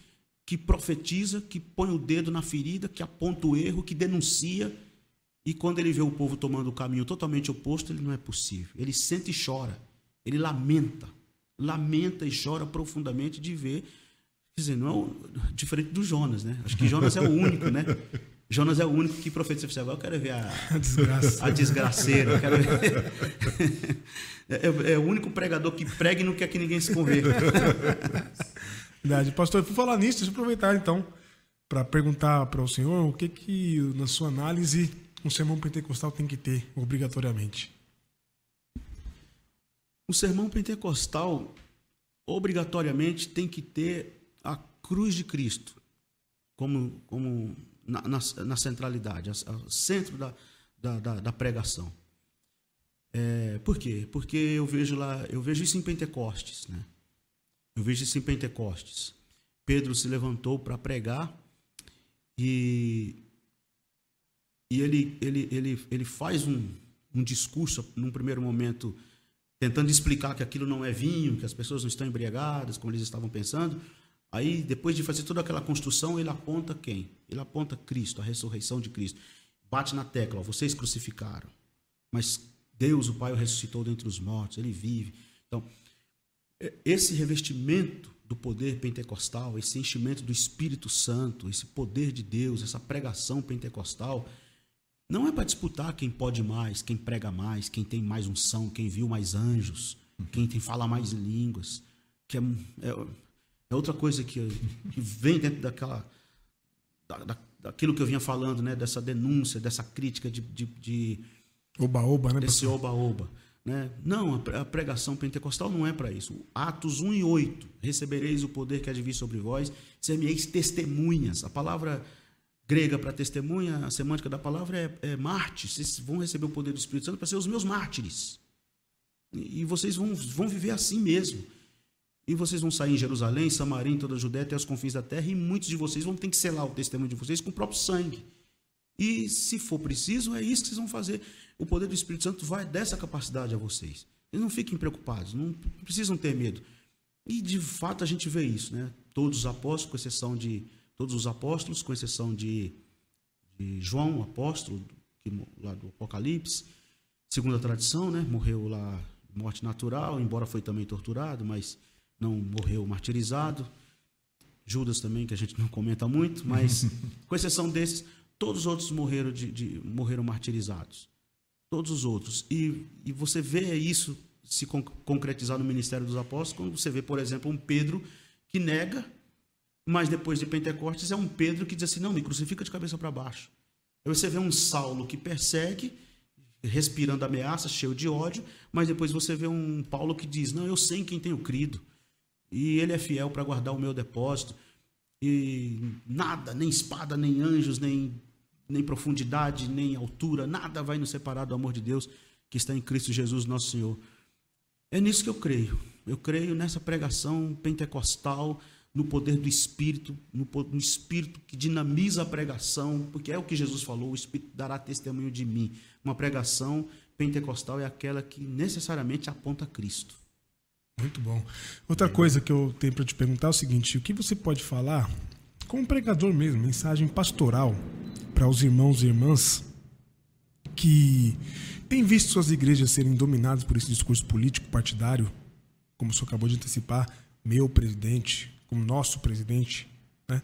[SPEAKER 3] que profetiza, que põe o dedo na ferida, que aponta o erro, que denuncia. E quando ele vê o povo tomando o caminho totalmente oposto, ele não é possível. Ele sente e chora. Ele lamenta. Lamenta e chora profundamente de ver. Quer dizer, não é o, diferente do Jonas, né? Acho que Jonas é o único, né? Jonas é o único que profetiza. Agora eu quero ver a, a, desgraça. a desgraceira. é, é, o único pregador que prega e não quer que ninguém se converta.
[SPEAKER 2] Verdade. Pastor, por falar nisso, deixa eu aproveitar então para perguntar para o senhor o que, que, na sua análise, um sermão pentecostal tem que ter obrigatoriamente.
[SPEAKER 3] O sermão pentecostal obrigatoriamente tem que ter a cruz de Cristo como, como na, na, na centralidade, o centro da, da, da, da pregação. É, por quê? Porque eu vejo lá, eu vejo isso em Pentecostes, né? Eu vejo isso em Pentecostes. Pedro se levantou para pregar e, e ele, ele, ele, ele faz um, um discurso, num primeiro momento, tentando explicar que aquilo não é vinho, que as pessoas não estão embriagadas, como eles estavam pensando. Aí, depois de fazer toda aquela construção, ele aponta quem? Ele aponta Cristo, a ressurreição de Cristo. Bate na tecla, ó, vocês crucificaram. Mas Deus, o Pai, o ressuscitou dentre os mortos, ele vive. Então, esse revestimento do poder pentecostal, esse enchimento do Espírito Santo, esse poder de Deus, essa pregação pentecostal, não é para disputar quem pode mais, quem prega mais, quem tem mais unção, quem viu mais anjos, quem tem fala mais línguas, que é, é é outra coisa que, que vem dentro daquela. Da, da, daquilo que eu vinha falando, né? Dessa denúncia, dessa crítica de. de, de
[SPEAKER 2] oba-oba, né?
[SPEAKER 3] Desse oba-oba. Né? Não, a pregação pentecostal não é para isso. Atos 1 e 8. Recebereis o poder que há de vir sobre vós, ser-me-eis testemunhas. A palavra grega para testemunha, a semântica da palavra é, é mártir. Vocês vão receber o poder do Espírito Santo para ser os meus mártires. E vocês vão, vão viver assim mesmo. E vocês vão sair em Jerusalém, Samaria, em toda a Judéia, até os confins da terra, e muitos de vocês vão ter que selar o testemunho de vocês com o próprio sangue. E se for preciso, é isso que vocês vão fazer. O poder do Espírito Santo vai dessa capacidade a vocês. Eles não fiquem preocupados, não precisam ter medo. E de fato a gente vê isso, né? Todos os apóstolos, com exceção de todos os apóstolos, com exceção de, de João, o apóstolo, que, lá do Apocalipse, segundo a tradição, né? Morreu lá morte natural, embora foi também torturado, mas não morreu martirizado. Judas também, que a gente não comenta muito, mas com exceção desses, todos os outros morreram, de, de, morreram martirizados. Todos os outros. E, e você vê isso se con concretizar no ministério dos apóstolos, quando você vê, por exemplo, um Pedro que nega, mas depois de Pentecostes é um Pedro que diz assim: não, me crucifica de cabeça para baixo. Aí você vê um Saulo que persegue, respirando ameaças, cheio de ódio, mas depois você vê um Paulo que diz: não, eu sei em quem tenho crido, e ele é fiel para guardar o meu depósito, e nada, nem espada, nem anjos, nem, nem profundidade, nem altura, nada vai nos separar do amor de Deus que está em Cristo Jesus, nosso Senhor. É nisso que eu creio. Eu creio nessa pregação pentecostal, no poder do Espírito, no, no, Espírito que dinamiza a pregação, porque é o que Jesus falou: o Espírito dará testemunho de mim. Uma pregação pentecostal é aquela que necessariamente aponta a Cristo.
[SPEAKER 2] Muito bom. Outra coisa que eu tenho para te perguntar é o seguinte: o que você pode falar, como pregador mesmo, mensagem pastoral para os irmãos e irmãs que têm visto suas igrejas serem dominadas por esse discurso político partidário, como o senhor acabou de antecipar, meu presidente, como nosso presidente, né?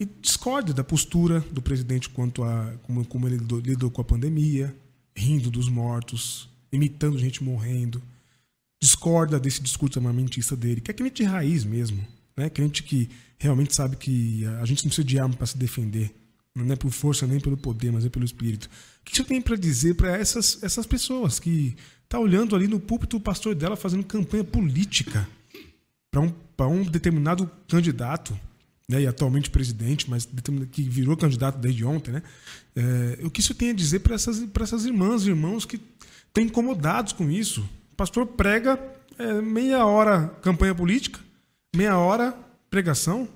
[SPEAKER 2] e discorda da postura do presidente quanto a como, como ele lidou, com a pandemia, rindo dos mortos, imitando gente morrendo, discorda desse discurso armamentista dele, que é crente de raiz mesmo, né? crente que realmente sabe que a gente não precisa de arma para se defender, não é por força nem pelo poder, mas é pelo espírito. O que você tem para dizer para essas, essas pessoas que tá olhando ali no púlpito o pastor dela fazendo campanha política para um, um determinado candidato, né, e atualmente presidente, mas que virou candidato desde ontem, né? É, o que isso tem a dizer para essas, essas irmãs e irmãos que estão incomodados com isso? O pastor prega é, meia hora campanha política, meia hora pregação,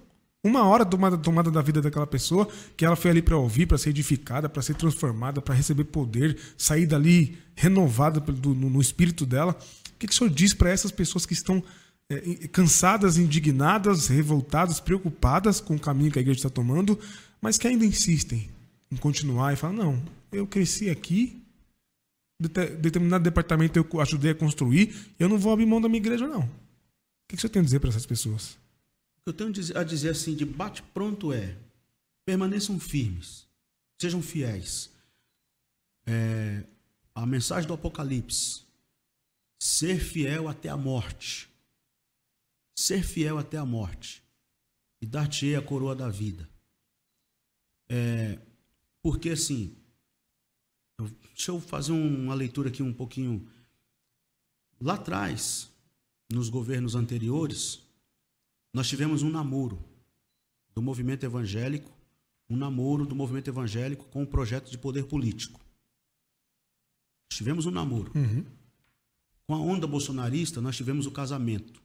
[SPEAKER 2] uma hora tomada, tomada da vida daquela pessoa que ela foi ali para ouvir, para ser edificada, para ser transformada, para receber poder, sair dali renovada no, no espírito dela. O que, que o senhor diz para essas pessoas que estão é, cansadas, indignadas, revoltadas, preocupadas com o caminho que a igreja está tomando, mas que ainda insistem em continuar e falar: não, eu cresci aqui, determinado departamento eu ajudei a construir, eu não vou abrir mão da minha igreja, não. O que, que o senhor tem a dizer para essas pessoas?
[SPEAKER 3] Eu tenho a dizer assim, de bate-pronto é: permaneçam firmes, sejam fiéis. É, a mensagem do Apocalipse: ser fiel até a morte. Ser fiel até a morte. E dar-te a coroa da vida. É, porque assim, deixa eu fazer uma leitura aqui um pouquinho. Lá atrás, nos governos anteriores, nós tivemos um namoro do movimento evangélico, um namoro do movimento evangélico com um projeto de poder político. Tivemos um namoro. Uhum. Com a onda bolsonarista, nós tivemos o casamento.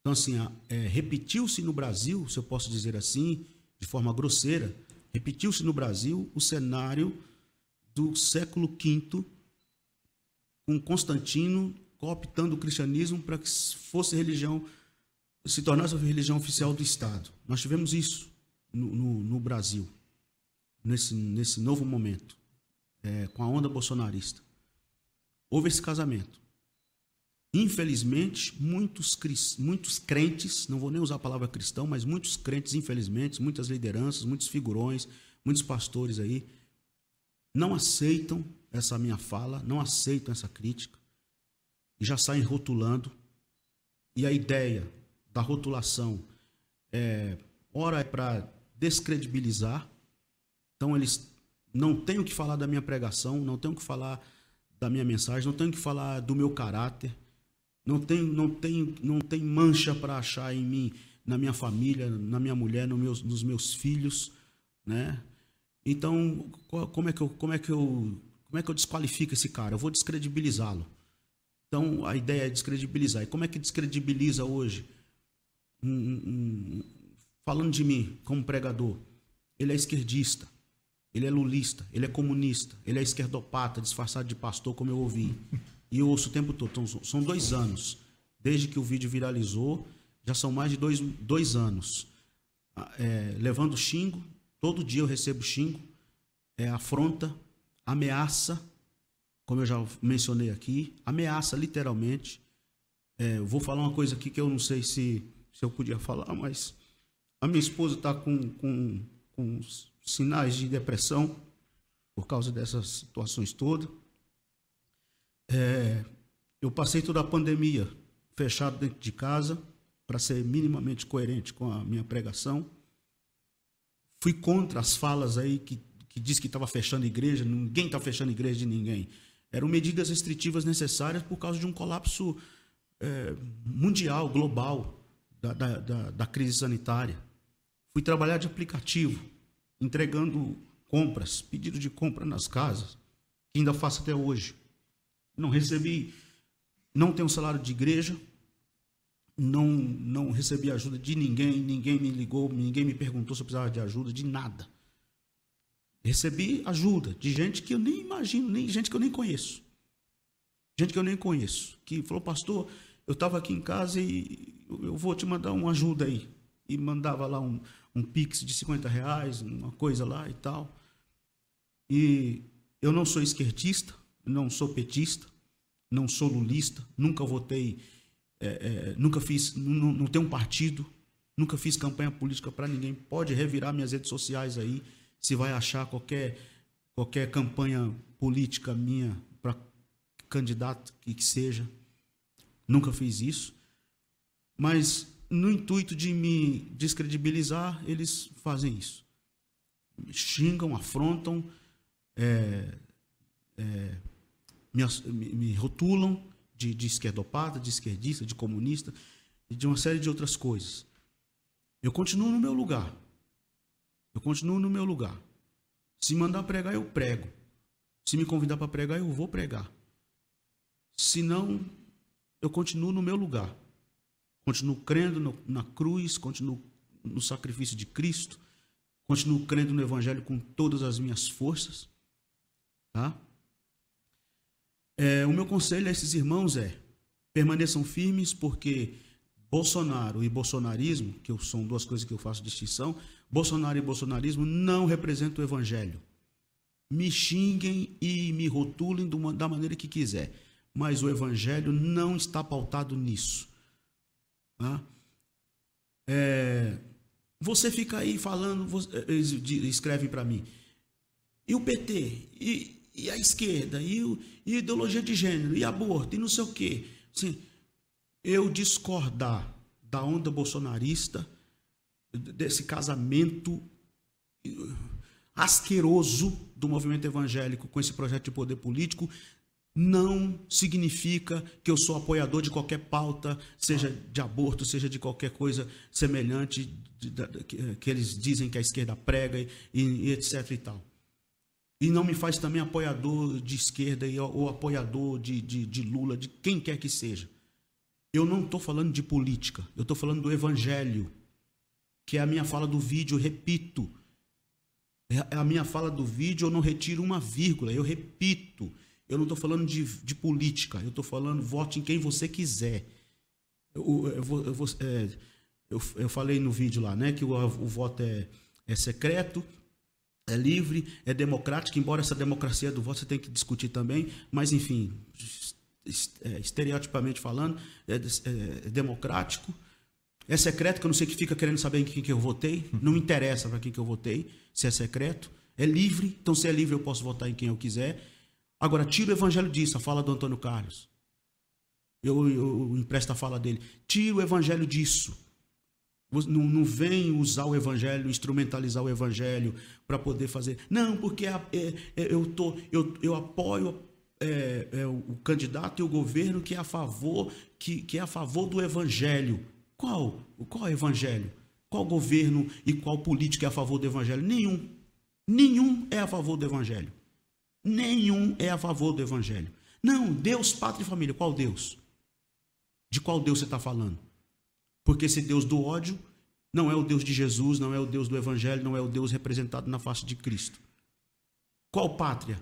[SPEAKER 3] Então, assim, é, repetiu-se no Brasil, se eu posso dizer assim, de forma grosseira, repetiu-se no Brasil o cenário do século V, com Constantino cooptando o cristianismo para que fosse religião se tornasse a religião oficial do Estado. Nós tivemos isso no, no, no Brasil, nesse, nesse novo momento, é, com a onda bolsonarista. Houve esse casamento. Infelizmente, muitos, muitos crentes, não vou nem usar a palavra cristão, mas muitos crentes, infelizmente, muitas lideranças, muitos figurões, muitos pastores aí, não aceitam essa minha fala, não aceitam essa crítica e já saem rotulando. E a ideia da rotulação, é, ora é para descredibilizar, então eles não têm o que falar da minha pregação, não têm o que falar da minha mensagem, não têm o que falar do meu caráter, não tem, não tem, não tem mancha para achar em mim, na minha família, na minha mulher, no meus, nos meus filhos, né? Então, como é que eu, como é que eu, como é que eu desqualifico esse cara? Eu vou descredibilizá-lo. Então, a ideia é descredibilizar. E como é que descredibiliza hoje? Falando de mim como pregador, ele é esquerdista, ele é lulista, ele é comunista, ele é esquerdopata, disfarçado de pastor, como eu ouvi. E eu ouço o tempo todo. Então, são dois anos. Desde que o vídeo viralizou, já são mais de dois, dois anos. Ah, é, levando xingo, todo dia eu recebo xingo, é, afronta, ameaça, como eu já mencionei aqui, ameaça literalmente. É, vou falar uma coisa aqui que eu não sei se se eu podia falar, mas a minha esposa está com, com, com sinais de depressão por causa dessas situações todas. É, eu passei toda a pandemia fechado dentro de casa para ser minimamente coerente com a minha pregação. Fui contra as falas aí que, que diz que estava fechando igreja, ninguém está fechando igreja de ninguém. Eram medidas restritivas necessárias por causa de um colapso é, mundial, global, da, da, da, da crise sanitária. Fui trabalhar de aplicativo, entregando compras, pedido de compra nas casas, que ainda faço até hoje. Não recebi, não tenho salário de igreja, não, não recebi ajuda de ninguém, ninguém me ligou, ninguém me perguntou se eu precisava de ajuda, de nada. Recebi ajuda de gente que eu nem imagino, nem gente que eu nem conheço. Gente que eu nem conheço, que falou, pastor, eu estava aqui em casa e eu vou te mandar uma ajuda aí. E mandava lá um, um pix de 50 reais, uma coisa lá e tal. E eu não sou esquerdista, não sou petista, não sou lulista, nunca votei, é, é, nunca fiz, não, não tenho um partido, nunca fiz campanha política para ninguém. Pode revirar minhas redes sociais aí, se vai achar qualquer, qualquer campanha política minha para candidato que, que seja. Nunca fiz isso. Mas no intuito de me descredibilizar, eles fazem isso. Xingam, afrontam, é, é, me, me, rotulam de, de esquerdopata, de esquerdista, de comunista e de uma série de outras coisas. Eu continuo no meu lugar. Eu continuo no meu lugar. Se mandar pregar, eu prego. Se me convidar para pregar, eu vou pregar. Se não, eu continuo no meu lugar. Continuo crendo no, na cruz, continuo no sacrifício de Cristo, continuo crendo no Evangelho com todas as minhas forças. Tá? É, o meu conselho a esses irmãos é: permaneçam firmes, porque Bolsonaro e bolsonarismo, que são duas coisas que eu faço distinção, Bolsonaro e bolsonarismo não representam o Evangelho. Me xinguem e me rotulem da maneira que quiser, mas o Evangelho não está pautado nisso. Tá? É, você fica aí falando, eles escrevem para mim, e o PT? E, e a esquerda? E, o, e ideologia de gênero? E aborto? E não sei o quê? Assim, eu discordar da onda bolsonarista, desse casamento asqueroso do movimento evangélico com esse projeto de poder político, não significa que eu sou apoiador de qualquer pauta, seja de aborto, seja de qualquer coisa semelhante que, eles dizem que a esquerda prega e, e, etc e tal. E não me faz também apoiador de esquerda ou apoiador de, de, de Lula, de quem quer que seja. Eu não estou falando de política, eu estou falando do evangelho, que é a minha fala do vídeo, repito. É a minha fala do vídeo, eu não retiro uma vírgula, eu repito. Eu não estou falando de, de política, eu estou falando vote em quem você quiser. Eu, eu, eu, é, eu, eu, falei no vídeo lá, né, que o, o voto é, é secreto, é livre, é democrático, embora essa democracia do voto você tem que discutir também, mas enfim, é, estereotipamente falando, é, é, é, democrático. É secreto, que eu não sei que fica querendo saber em quem que eu votei, não interessa para quem que eu votei, se é secreto. É livre, então se é livre eu posso votar em quem eu quiser. Agora, tira o evangelho disso, a fala do Antônio Carlos. Eu, eu, eu empresto a fala dele. Tira o evangelho disso. Não, não vem usar o evangelho, instrumentalizar o evangelho para poder fazer. Não, porque é, é, eu, tô, eu, eu apoio é, é, o candidato e o governo que é a favor, que, que é a favor do evangelho. Qual? Qual evangelho? Qual governo e qual político é a favor do evangelho? Nenhum. Nenhum é a favor do evangelho. Nenhum é a favor do evangelho. Não, Deus, pátria e família. Qual Deus? De qual Deus você está falando? Porque esse Deus do ódio não é o Deus de Jesus, não é o Deus do evangelho, não é o Deus representado na face de Cristo. Qual pátria?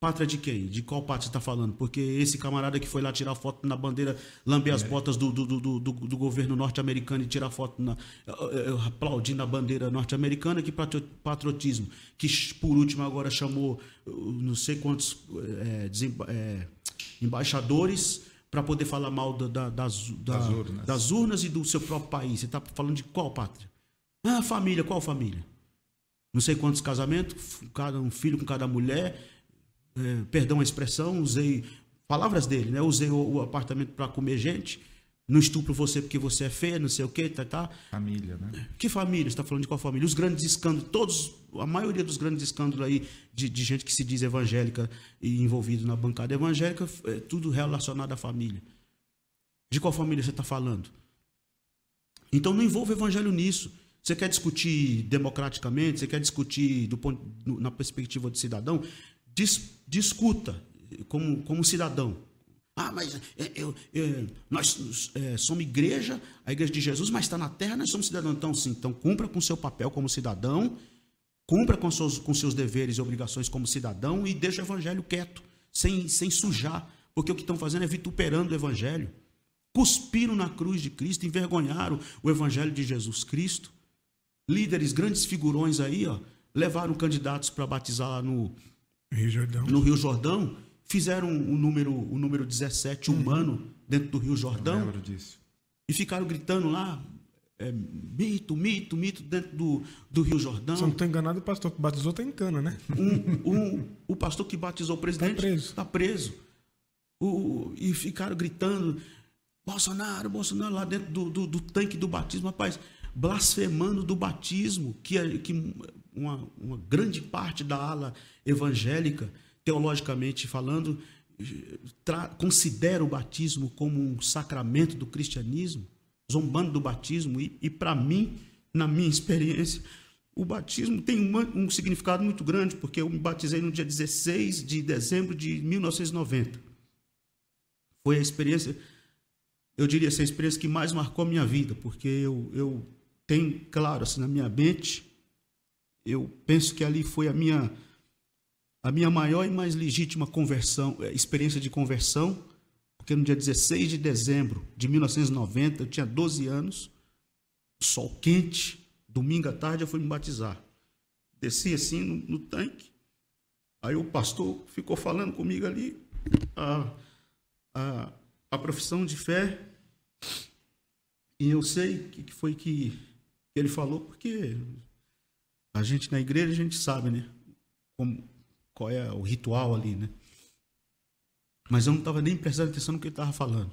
[SPEAKER 3] Pátria de quem? De qual pátria você está falando? Porque esse camarada que foi lá tirar foto na bandeira, lamber as é. botas do, do, do, do, do governo norte-americano e tirar foto na, aplaudindo a bandeira norte-americana, que patriotismo. Que por último agora chamou não sei quantos é, é, embaixadores para poder falar mal da, da, das, da, das, urnas. das urnas e do seu próprio país. Você está falando de qual pátria? Ah, família, qual família? Não sei quantos casamentos, cada um filho com cada mulher é, perdão a expressão, usei palavras dele, né? Usei o, o apartamento para comer gente, não estupro você porque você é feia, não sei o quê, tá, tá.
[SPEAKER 1] Família, né?
[SPEAKER 3] Que família? Você está falando de qual família? Os grandes escândalos, todos, a maioria dos grandes escândalos aí de, de gente que se diz evangélica e envolvido na bancada evangélica, é tudo relacionado à família. De qual família você está falando? Então não envolva o evangelho nisso. Você quer discutir democraticamente, você quer discutir do ponto, na perspectiva de cidadão, dis, discuta como, como cidadão. Ah, mas é, eu, eu, nós é, somos igreja, a igreja de Jesus, mas está na terra, nós somos cidadãos. Então, sim, então cumpra com seu papel como cidadão, cumpra com seus, com seus deveres e obrigações como cidadão e deixa o evangelho quieto, sem, sem sujar, porque o que estão fazendo é vituperando o evangelho. Cuspiram na cruz de Cristo, envergonharam o evangelho de Jesus Cristo. Líderes, grandes figurões aí, ó, levaram candidatos para batizar lá no
[SPEAKER 2] Rio Jordão.
[SPEAKER 3] no Rio Jordão fizeram o número, o número 17 humano dentro do Rio Jordão
[SPEAKER 1] Lembro disso.
[SPEAKER 3] e ficaram gritando lá, é, mito, mito, mito, dentro do, do Rio Jordão.
[SPEAKER 2] Se eu não estou enganado, o pastor que batizou está em cana, né?
[SPEAKER 3] Um, um- o pastor que batizou o presidente
[SPEAKER 2] Tá preso.
[SPEAKER 3] tá preso. O- e ficaram gritando, Bolsonaro, Bolsonaro, lá dentro do, do, do tanque do batismo, rapaz, blasfemando do batismo, que, que uma, uma grande parte da ala evangélica, teologicamente falando, considera o batismo como um sacramento do cristianismo, zombando do batismo, e, e para mim, na minha experiência, o batismo tem uma- um significado muito grande, porque eu me batizei no dia 16 de dezembro de 1990. Foi a experiência, eu diria assim, a experiência que mais marcou a minha vida, porque eu, eu tenho, claro, assim, na minha mente, eu penso que ali foi a minha, a minha maior e mais legítima conversão, eh, experiência de conversão, porque no dia 16 de dezembro de 1990, eu tinha 12 anos, sol quente, domingo à tarde eu fui me batizar. Desci assim no, no tanque, aí o pastor ficou falando comigo ali, a, a, a profissão de fé, e eu sei o que, que foi que ele falou, porque a gente na igreja a gente sabe, né? Como, qual é o ritual ali, né? Mas eu não estava nem prestando atenção no que ele estava falando.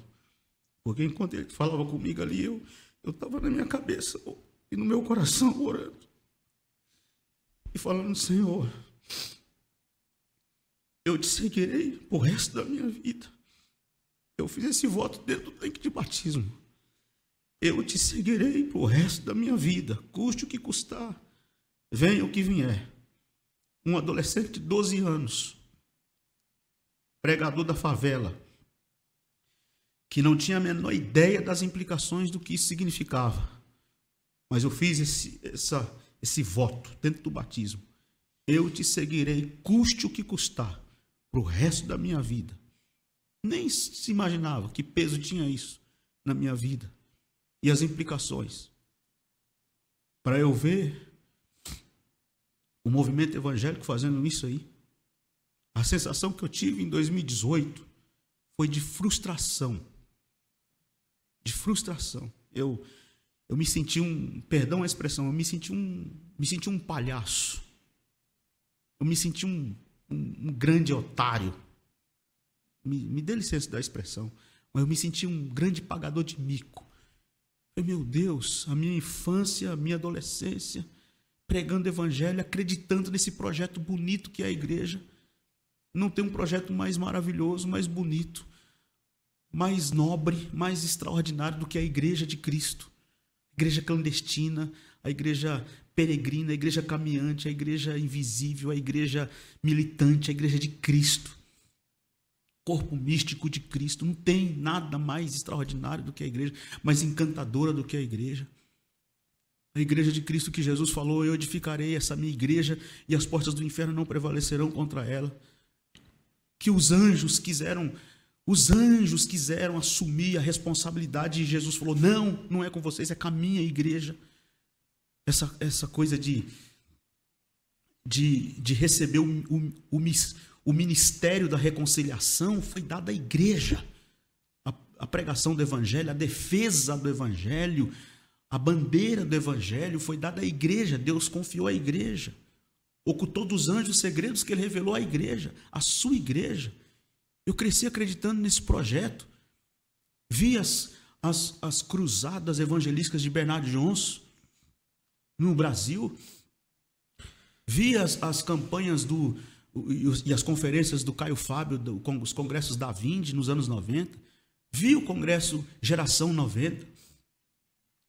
[SPEAKER 3] Porque enquanto ele falava comigo ali, eu estava na minha cabeça e no meu coração orando. E falando, Senhor, eu te seguirei pro resto da minha vida. Eu fiz esse voto dentro do tanque de batismo. Eu te seguirei pro resto da minha vida, custe o que custar, venha o que vier. Um adolescente de 12 anos, pregador da favela, que não tinha a menor ideia das implicações do que isso significava. Mas eu fiz esse, essa, esse voto dentro do batismo. Eu te seguirei, custe o que custar, para o resto da minha vida. Nem se imaginava que peso tinha isso na minha vida e as implicações. Para eu ver o movimento evangélico fazendo isso aí. A sensação que eu tive em 2018 foi de frustração. De frustração. Eu eu me senti um, perdão a expressão, eu me senti um, me senti um palhaço. Eu me senti um, um, um grande otário. Me, me dê licença da expressão, mas eu me senti um grande pagador de mico. Eu, meu Deus, a minha infância, a minha adolescência, pregando evangelho, acreditando nesse projeto bonito que é a igreja. Não tem um projeto mais maravilhoso, mais bonito, mais nobre, mais extraordinário do que a igreja de Cristo. Igreja clandestina, a igreja peregrina, a igreja caminhante, a igreja invisível, a igreja militante, a igreja de Cristo. Corpo místico de Cristo. Não tem nada mais extraordinário do que a igreja, mais encantadora do que a igreja. A igreja de Cristo que Jesus falou: Eu edificarei essa minha igreja e as portas do inferno não prevalecerão contra ela. Que os anjos quiseram, os anjos quiseram assumir a responsabilidade e Jesus falou: Não, não é com vocês, é com a minha igreja. Essa, essa coisa de, de, de receber o, o, o, o ministério da reconciliação foi dada à igreja. A, a pregação do evangelho, a defesa do evangelho, a bandeira do evangelho foi dada à igreja, Deus confiou à igreja. Ocultou dos anjos os segredos que ele revelou à igreja, à sua igreja. Eu cresci acreditando nesse projeto. Vi as, as, as cruzadas evangelísticas de Bernardo Johnson no Brasil. Vi as, as campanhas do, e as conferências do Caio Fábio, do, os congressos da Vinde nos anos 90. Vi o congresso Geração 90,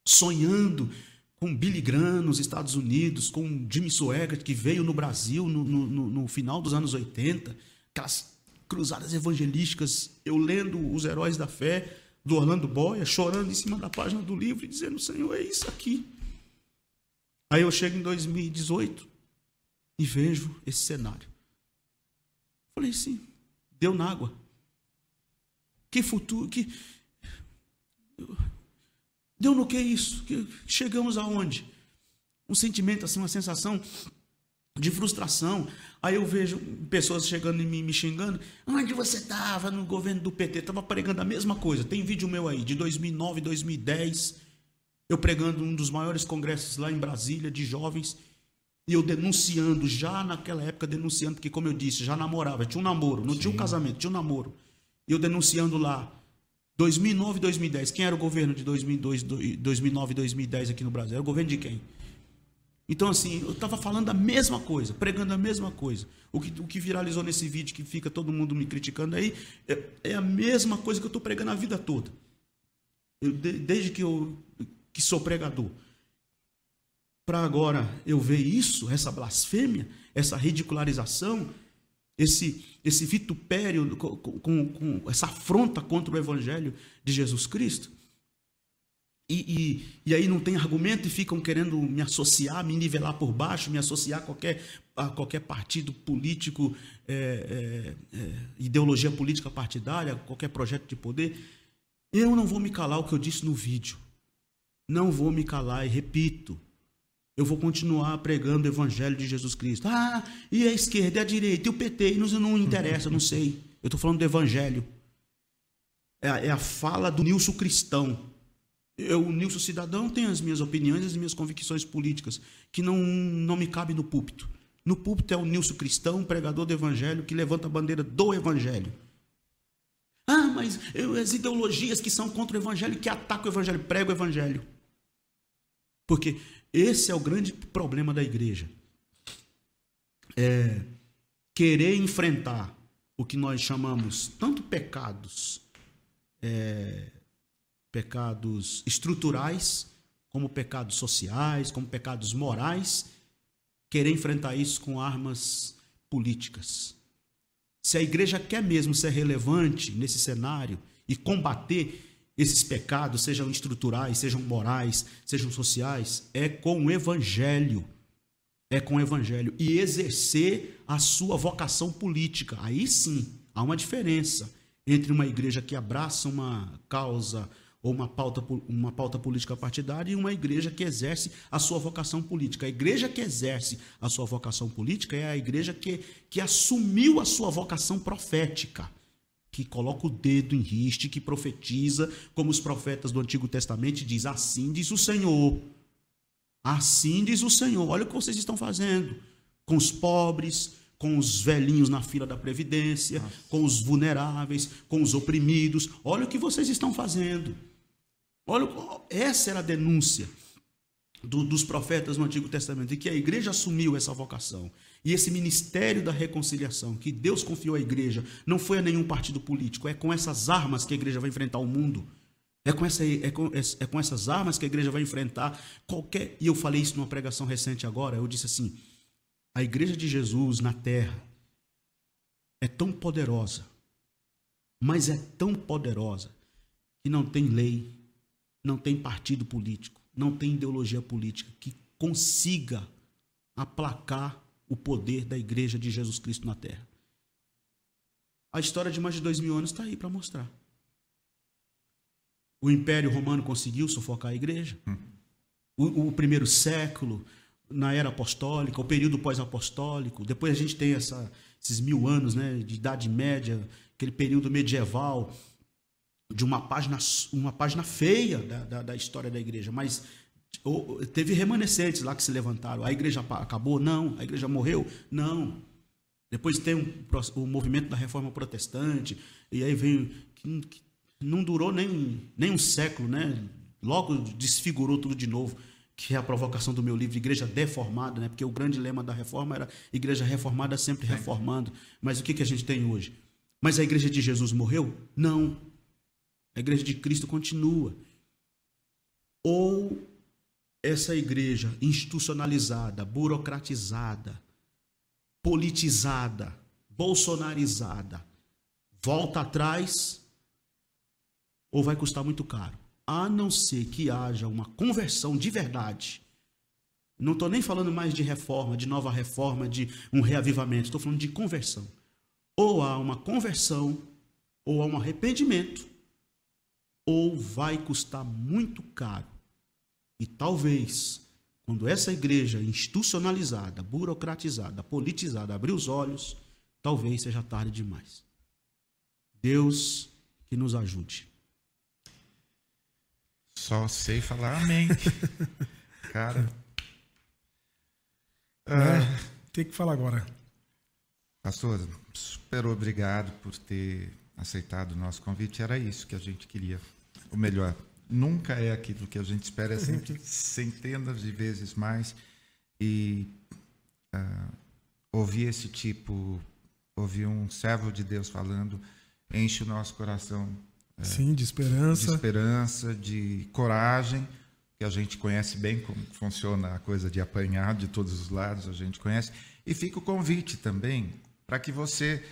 [SPEAKER 3] sonhando com Billy Graham nos Estados Unidos, com Jimmy Swaggart, que veio no Brasil no, no, no final dos anos 80, aquelas cruzadas evangelísticas, eu lendo Os Heróis da Fé, do Orlando Boia, chorando em cima da página do livro e dizendo, Senhor, é isso aqui. Aí eu chego em 2018 e vejo esse cenário. Falei sim, deu na água. Que futuro, que. Deu no que isso? Que chegamos aonde? Um sentimento, assim, uma sensação de frustração. Aí eu vejo pessoas chegando em mim, me xingando. Onde você estava no governo do PT? Estava pregando a mesma coisa. Tem vídeo meu aí, de 2009, 2010. Eu pregando um dos maiores congressos lá em Brasília, de jovens. E eu denunciando, já naquela época, denunciando, porque, como eu disse, já namorava, tinha um namoro, não Sim. tinha um casamento, tinha um namoro. E eu denunciando lá, 2009 e 2010. Quem era o governo de 2002, 2009 e 2010 aqui no Brasil? Era o governo de quem? Então, assim, eu estava falando a mesma coisa, pregando a mesma coisa. O que, o que viralizou nesse vídeo, que fica todo mundo me criticando aí, é, é a mesma coisa que eu estou pregando a vida toda. Eu, desde que eu que sou pregador para agora eu ver isso, essa blasfêmia, essa ridicularização, esse, esse vitupério, com, com, com essa afronta contra o Evangelho de Jesus Cristo. E, e, e, aí não tem argumento e ficam querendo me associar, me nivelar por baixo, me associar a qualquer, a qualquer partido político, é, é, é, ideologia política partidária, qualquer projeto de poder. Eu não vou me calar o que eu disse no vídeo. Não vou me calar e repito eu vou continuar pregando o evangelho de Jesus Cristo. Ah, e a esquerda, e a direita, e o PT, e não, não interessa, não sei. Eu estou falando do evangelho. É a, é a fala do Nilson cristão. Eu, o Nilson cidadão, tem as minhas opiniões, as minhas convicções políticas, que não, não me cabe no púlpito. No púlpito é o Nilson cristão, pregador do evangelho, que levanta a bandeira do evangelho. Ah, mas eu, as ideologias que são contra o evangelho, que atacam o evangelho, prego o evangelho. Porque esse é o grande problema da igreja. É querer enfrentar o que nós chamamos tanto pecados, é, pecados estruturais, como pecados sociais, como pecados morais, querer enfrentar isso com armas políticas. Se a igreja quer mesmo ser relevante nesse cenário e combater esses pecados, sejam estruturais, sejam morais, sejam sociais, é com o evangelho. É com o evangelho. E exercer a sua vocação política. Aí sim, há uma diferença entre uma igreja que abraça uma causa ou uma pauta, uma pauta política partidária e uma igreja que exerce a sua vocação política. A igreja que exerce a sua vocação política é a igreja que, que assumiu a sua vocação profética que coloca o dedo em riste, que profetiza, como os profetas do Antigo Testamento diz: assim diz o Senhor. Assim diz o Senhor. Olha o que vocês estão fazendo com os pobres, com os velhinhos na fila da previdência, Nossa. com os vulneráveis, com os oprimidos. Olha o que vocês estão fazendo. Olha, essa era a denúncia do, dos profetas no Antigo Testamento, e que a igreja assumiu essa vocação. E esse ministério da reconciliação que Deus confiou à igreja não foi a nenhum partido político, é com essas armas que a igreja vai enfrentar o mundo. É com, essa, é, com, é com essas armas que a igreja vai enfrentar qualquer. E eu falei isso numa pregação recente agora. Eu disse assim: a igreja de Jesus na terra é tão poderosa, mas é tão poderosa que não tem lei, não tem partido político, não tem ideologia política que consiga aplacar o poder da igreja de Jesus Cristo na terra. A história de mais de dois mil anos está aí para mostrar. O Império Romano conseguiu sufocar a igreja. O, o, primeiro século, na era apostólica, o período pós-apostólico. Depois a gente tem essa, esses mil anos né, de Idade Média, aquele período medieval, de uma página, uma página feia da, da, da história da igreja. Mas Teve remanescentes lá que se levantaram. A igreja acabou? Não. A igreja morreu? Não. Depois tem um, o movimento da reforma protestante, e aí. Que, que não durou nem, nem um século, né? Logo desfigurou tudo de novo, que é a provocação do meu livro, Igreja Deformada, né? Porque o grande lema da reforma era Igreja Reformada sempre reformando. Mas o que, que a gente tem hoje? Mas a igreja de Jesus morreu? Não. A igreja de Cristo continua. Ou essa igreja institucionalizada, burocratizada, politizada, bolsonarizada, volta atrás ou vai custar muito caro. A não ser que haja uma conversão de verdade. Não estou nem falando mais de reforma, de nova reforma, de um reavivamento. Estou falando de conversão. Ou há uma conversão, ou há um arrependimento, ou vai custar muito caro. E talvez quando essa igreja institucionalizada, burocratizada, politizada abrir os olhos, talvez seja tarde demais. Deus que nos ajude.
[SPEAKER 1] Só sei falar amém. Cara.
[SPEAKER 2] É, ah, tem que falar agora.
[SPEAKER 1] Pastor, super obrigado por ter aceitado o nosso convite. Era isso que a gente queria. O melhor, nunca é aquilo que a gente espera, é sempre centenas de vezes mais. E uh, ouvir esse tipo, ouvir um servo de Deus falando, enche o nosso coração.
[SPEAKER 2] Uh, Sim, de esperança.
[SPEAKER 1] De esperança, de coragem, que a gente conhece bem como funciona a coisa de apanhar de todos os lados, a gente conhece. E fica o convite também para que você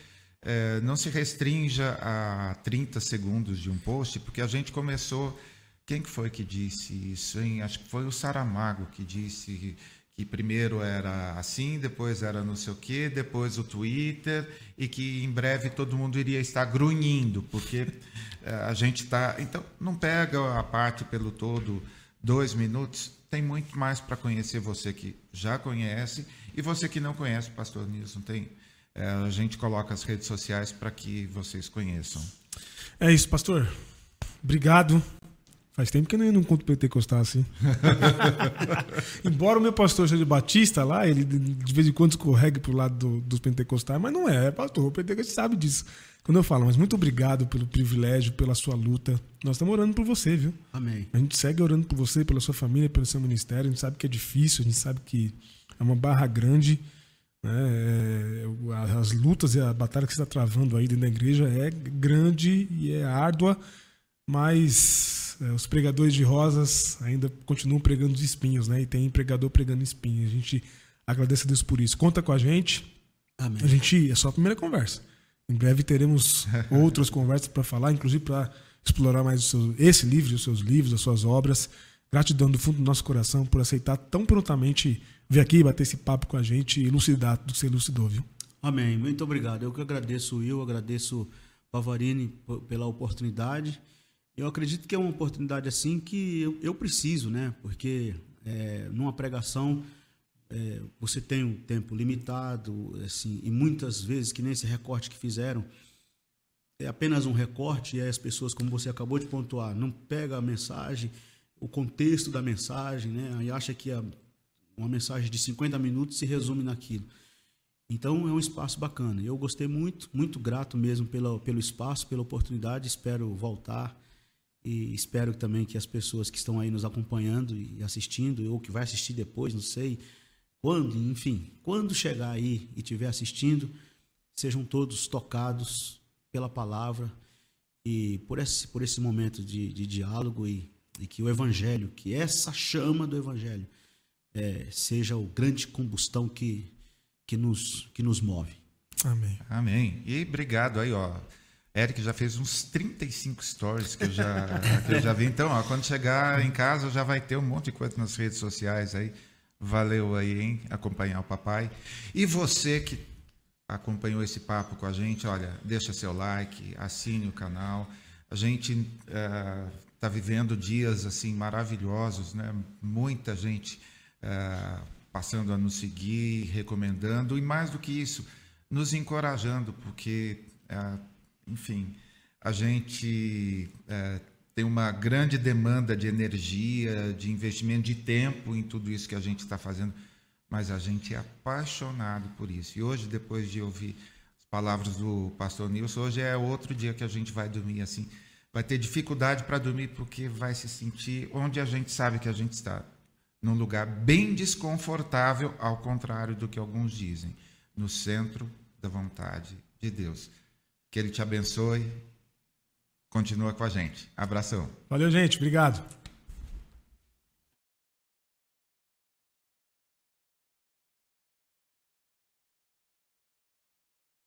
[SPEAKER 1] eh, não se restrinja a 30 segundos de um post, porque a gente começou quem que foi que disse isso? Hein? Acho que foi o Saramago que disse que primeiro era assim, depois era não sei o quê, depois o Twitter, e que em breve todo mundo iria estar grunhindo, porque eh, a gente está. Então, não pega a parte pelo todo dois minutos, tem muito mais para conhecer você que já conhece, e você que não conhece, Pastor Nilson, tem. É, a gente coloca as redes sociais para que vocês conheçam.
[SPEAKER 2] É isso, pastor. Obrigado Faz tempo que eu não conto pentecostal assim. Embora o meu pastor seja batista lá, ele de vez em quando escorregue pro lado do, dos pentecostais, mas não é, é pastor. O pentecostal sabe disso. Quando eu falo, mas muito obrigado pelo privilégio, pela sua luta. Nós estamos orando por você, viu?
[SPEAKER 3] Amém.
[SPEAKER 2] A gente segue orando por você, pela sua família, pelo seu ministério. A gente sabe que é difícil, a gente sabe que é uma barra grande. Né? É, as lutas e a batalha que você está travando aí dentro da igreja é grande e é árdua, mas é, os pregadores de rosas ainda continuam pregando de espinhos, né? E tem pregador pregando espinhos. A gente agradece a Deus por isso. Conta com a gente.
[SPEAKER 3] Amém.
[SPEAKER 2] A gente é só a primeira conversa. Em breve teremos outras conversas para falar, inclusive para explorar mais seu, esse livro, os seus livros, as suas obras. Gratidão do fundo do nosso coração por aceitar tão prontamente vir aqui bater esse papo com a gente e elucidar do que você elucidou, viu?
[SPEAKER 3] Amém. Muito obrigado. Eu que agradeço Will, agradeço Pavarini pela oportunidade. Eu acredito que é uma oportunidade assim que eu, eu preciso, né? Porque é, numa pregação é, você tem um tempo limitado, assim, e muitas vezes que nem esse recorte que fizeram é apenas um recorte e as pessoas, como você acabou de pontuar, não pega a mensagem, o contexto da mensagem, né? E acha que a, uma mensagem de 50 minutos se resume naquilo. Então é um espaço bacana. Eu gostei muito, muito grato mesmo pelo, pelo espaço, pela oportunidade. Espero voltar e espero também que as pessoas que estão aí nos acompanhando e assistindo, ou que vai assistir depois, não sei quando, enfim, quando chegar aí e estiver assistindo, sejam todos tocados pela palavra e por esse, por esse momento de, de diálogo e, e, que o Evangelho, que essa chama do Evangelho, é, seja o grande combustão que, que, nos, que nos move.
[SPEAKER 2] Amém.
[SPEAKER 1] Amém. E obrigado aí, ó. Eric já fez uns 35 stories que eu já, que eu já vi. Então, ó, quando chegar em casa, já vai ter um monte de coisa nas redes sociais aí. Valeu aí, hein? Acompanhar o papai. E você que acompanhou esse papo com a gente, olha, deixa seu like, assine o canal. A gente está uh, vivendo dias assim maravilhosos, né? Muita gente uh, passando a nos seguir, recomendando e mais do que isso, nos encorajando, porque uh, enfim, a gente é, tem uma grande demanda de energia, de investimento de tempo em tudo isso que a gente está fazendo, mas a gente é apaixonado por isso. E hoje, depois de ouvir as palavras do pastor Nilson, hoje é outro dia que a gente vai dormir assim. Vai ter dificuldade para dormir porque vai se sentir onde a gente sabe que a gente está. Num lugar bem desconfortável, ao contrário do que alguns dizem. No centro da vontade de Deus. Que Ele te abençoe. Continua com a gente. Abração.
[SPEAKER 2] Valeu, gente. Obrigado.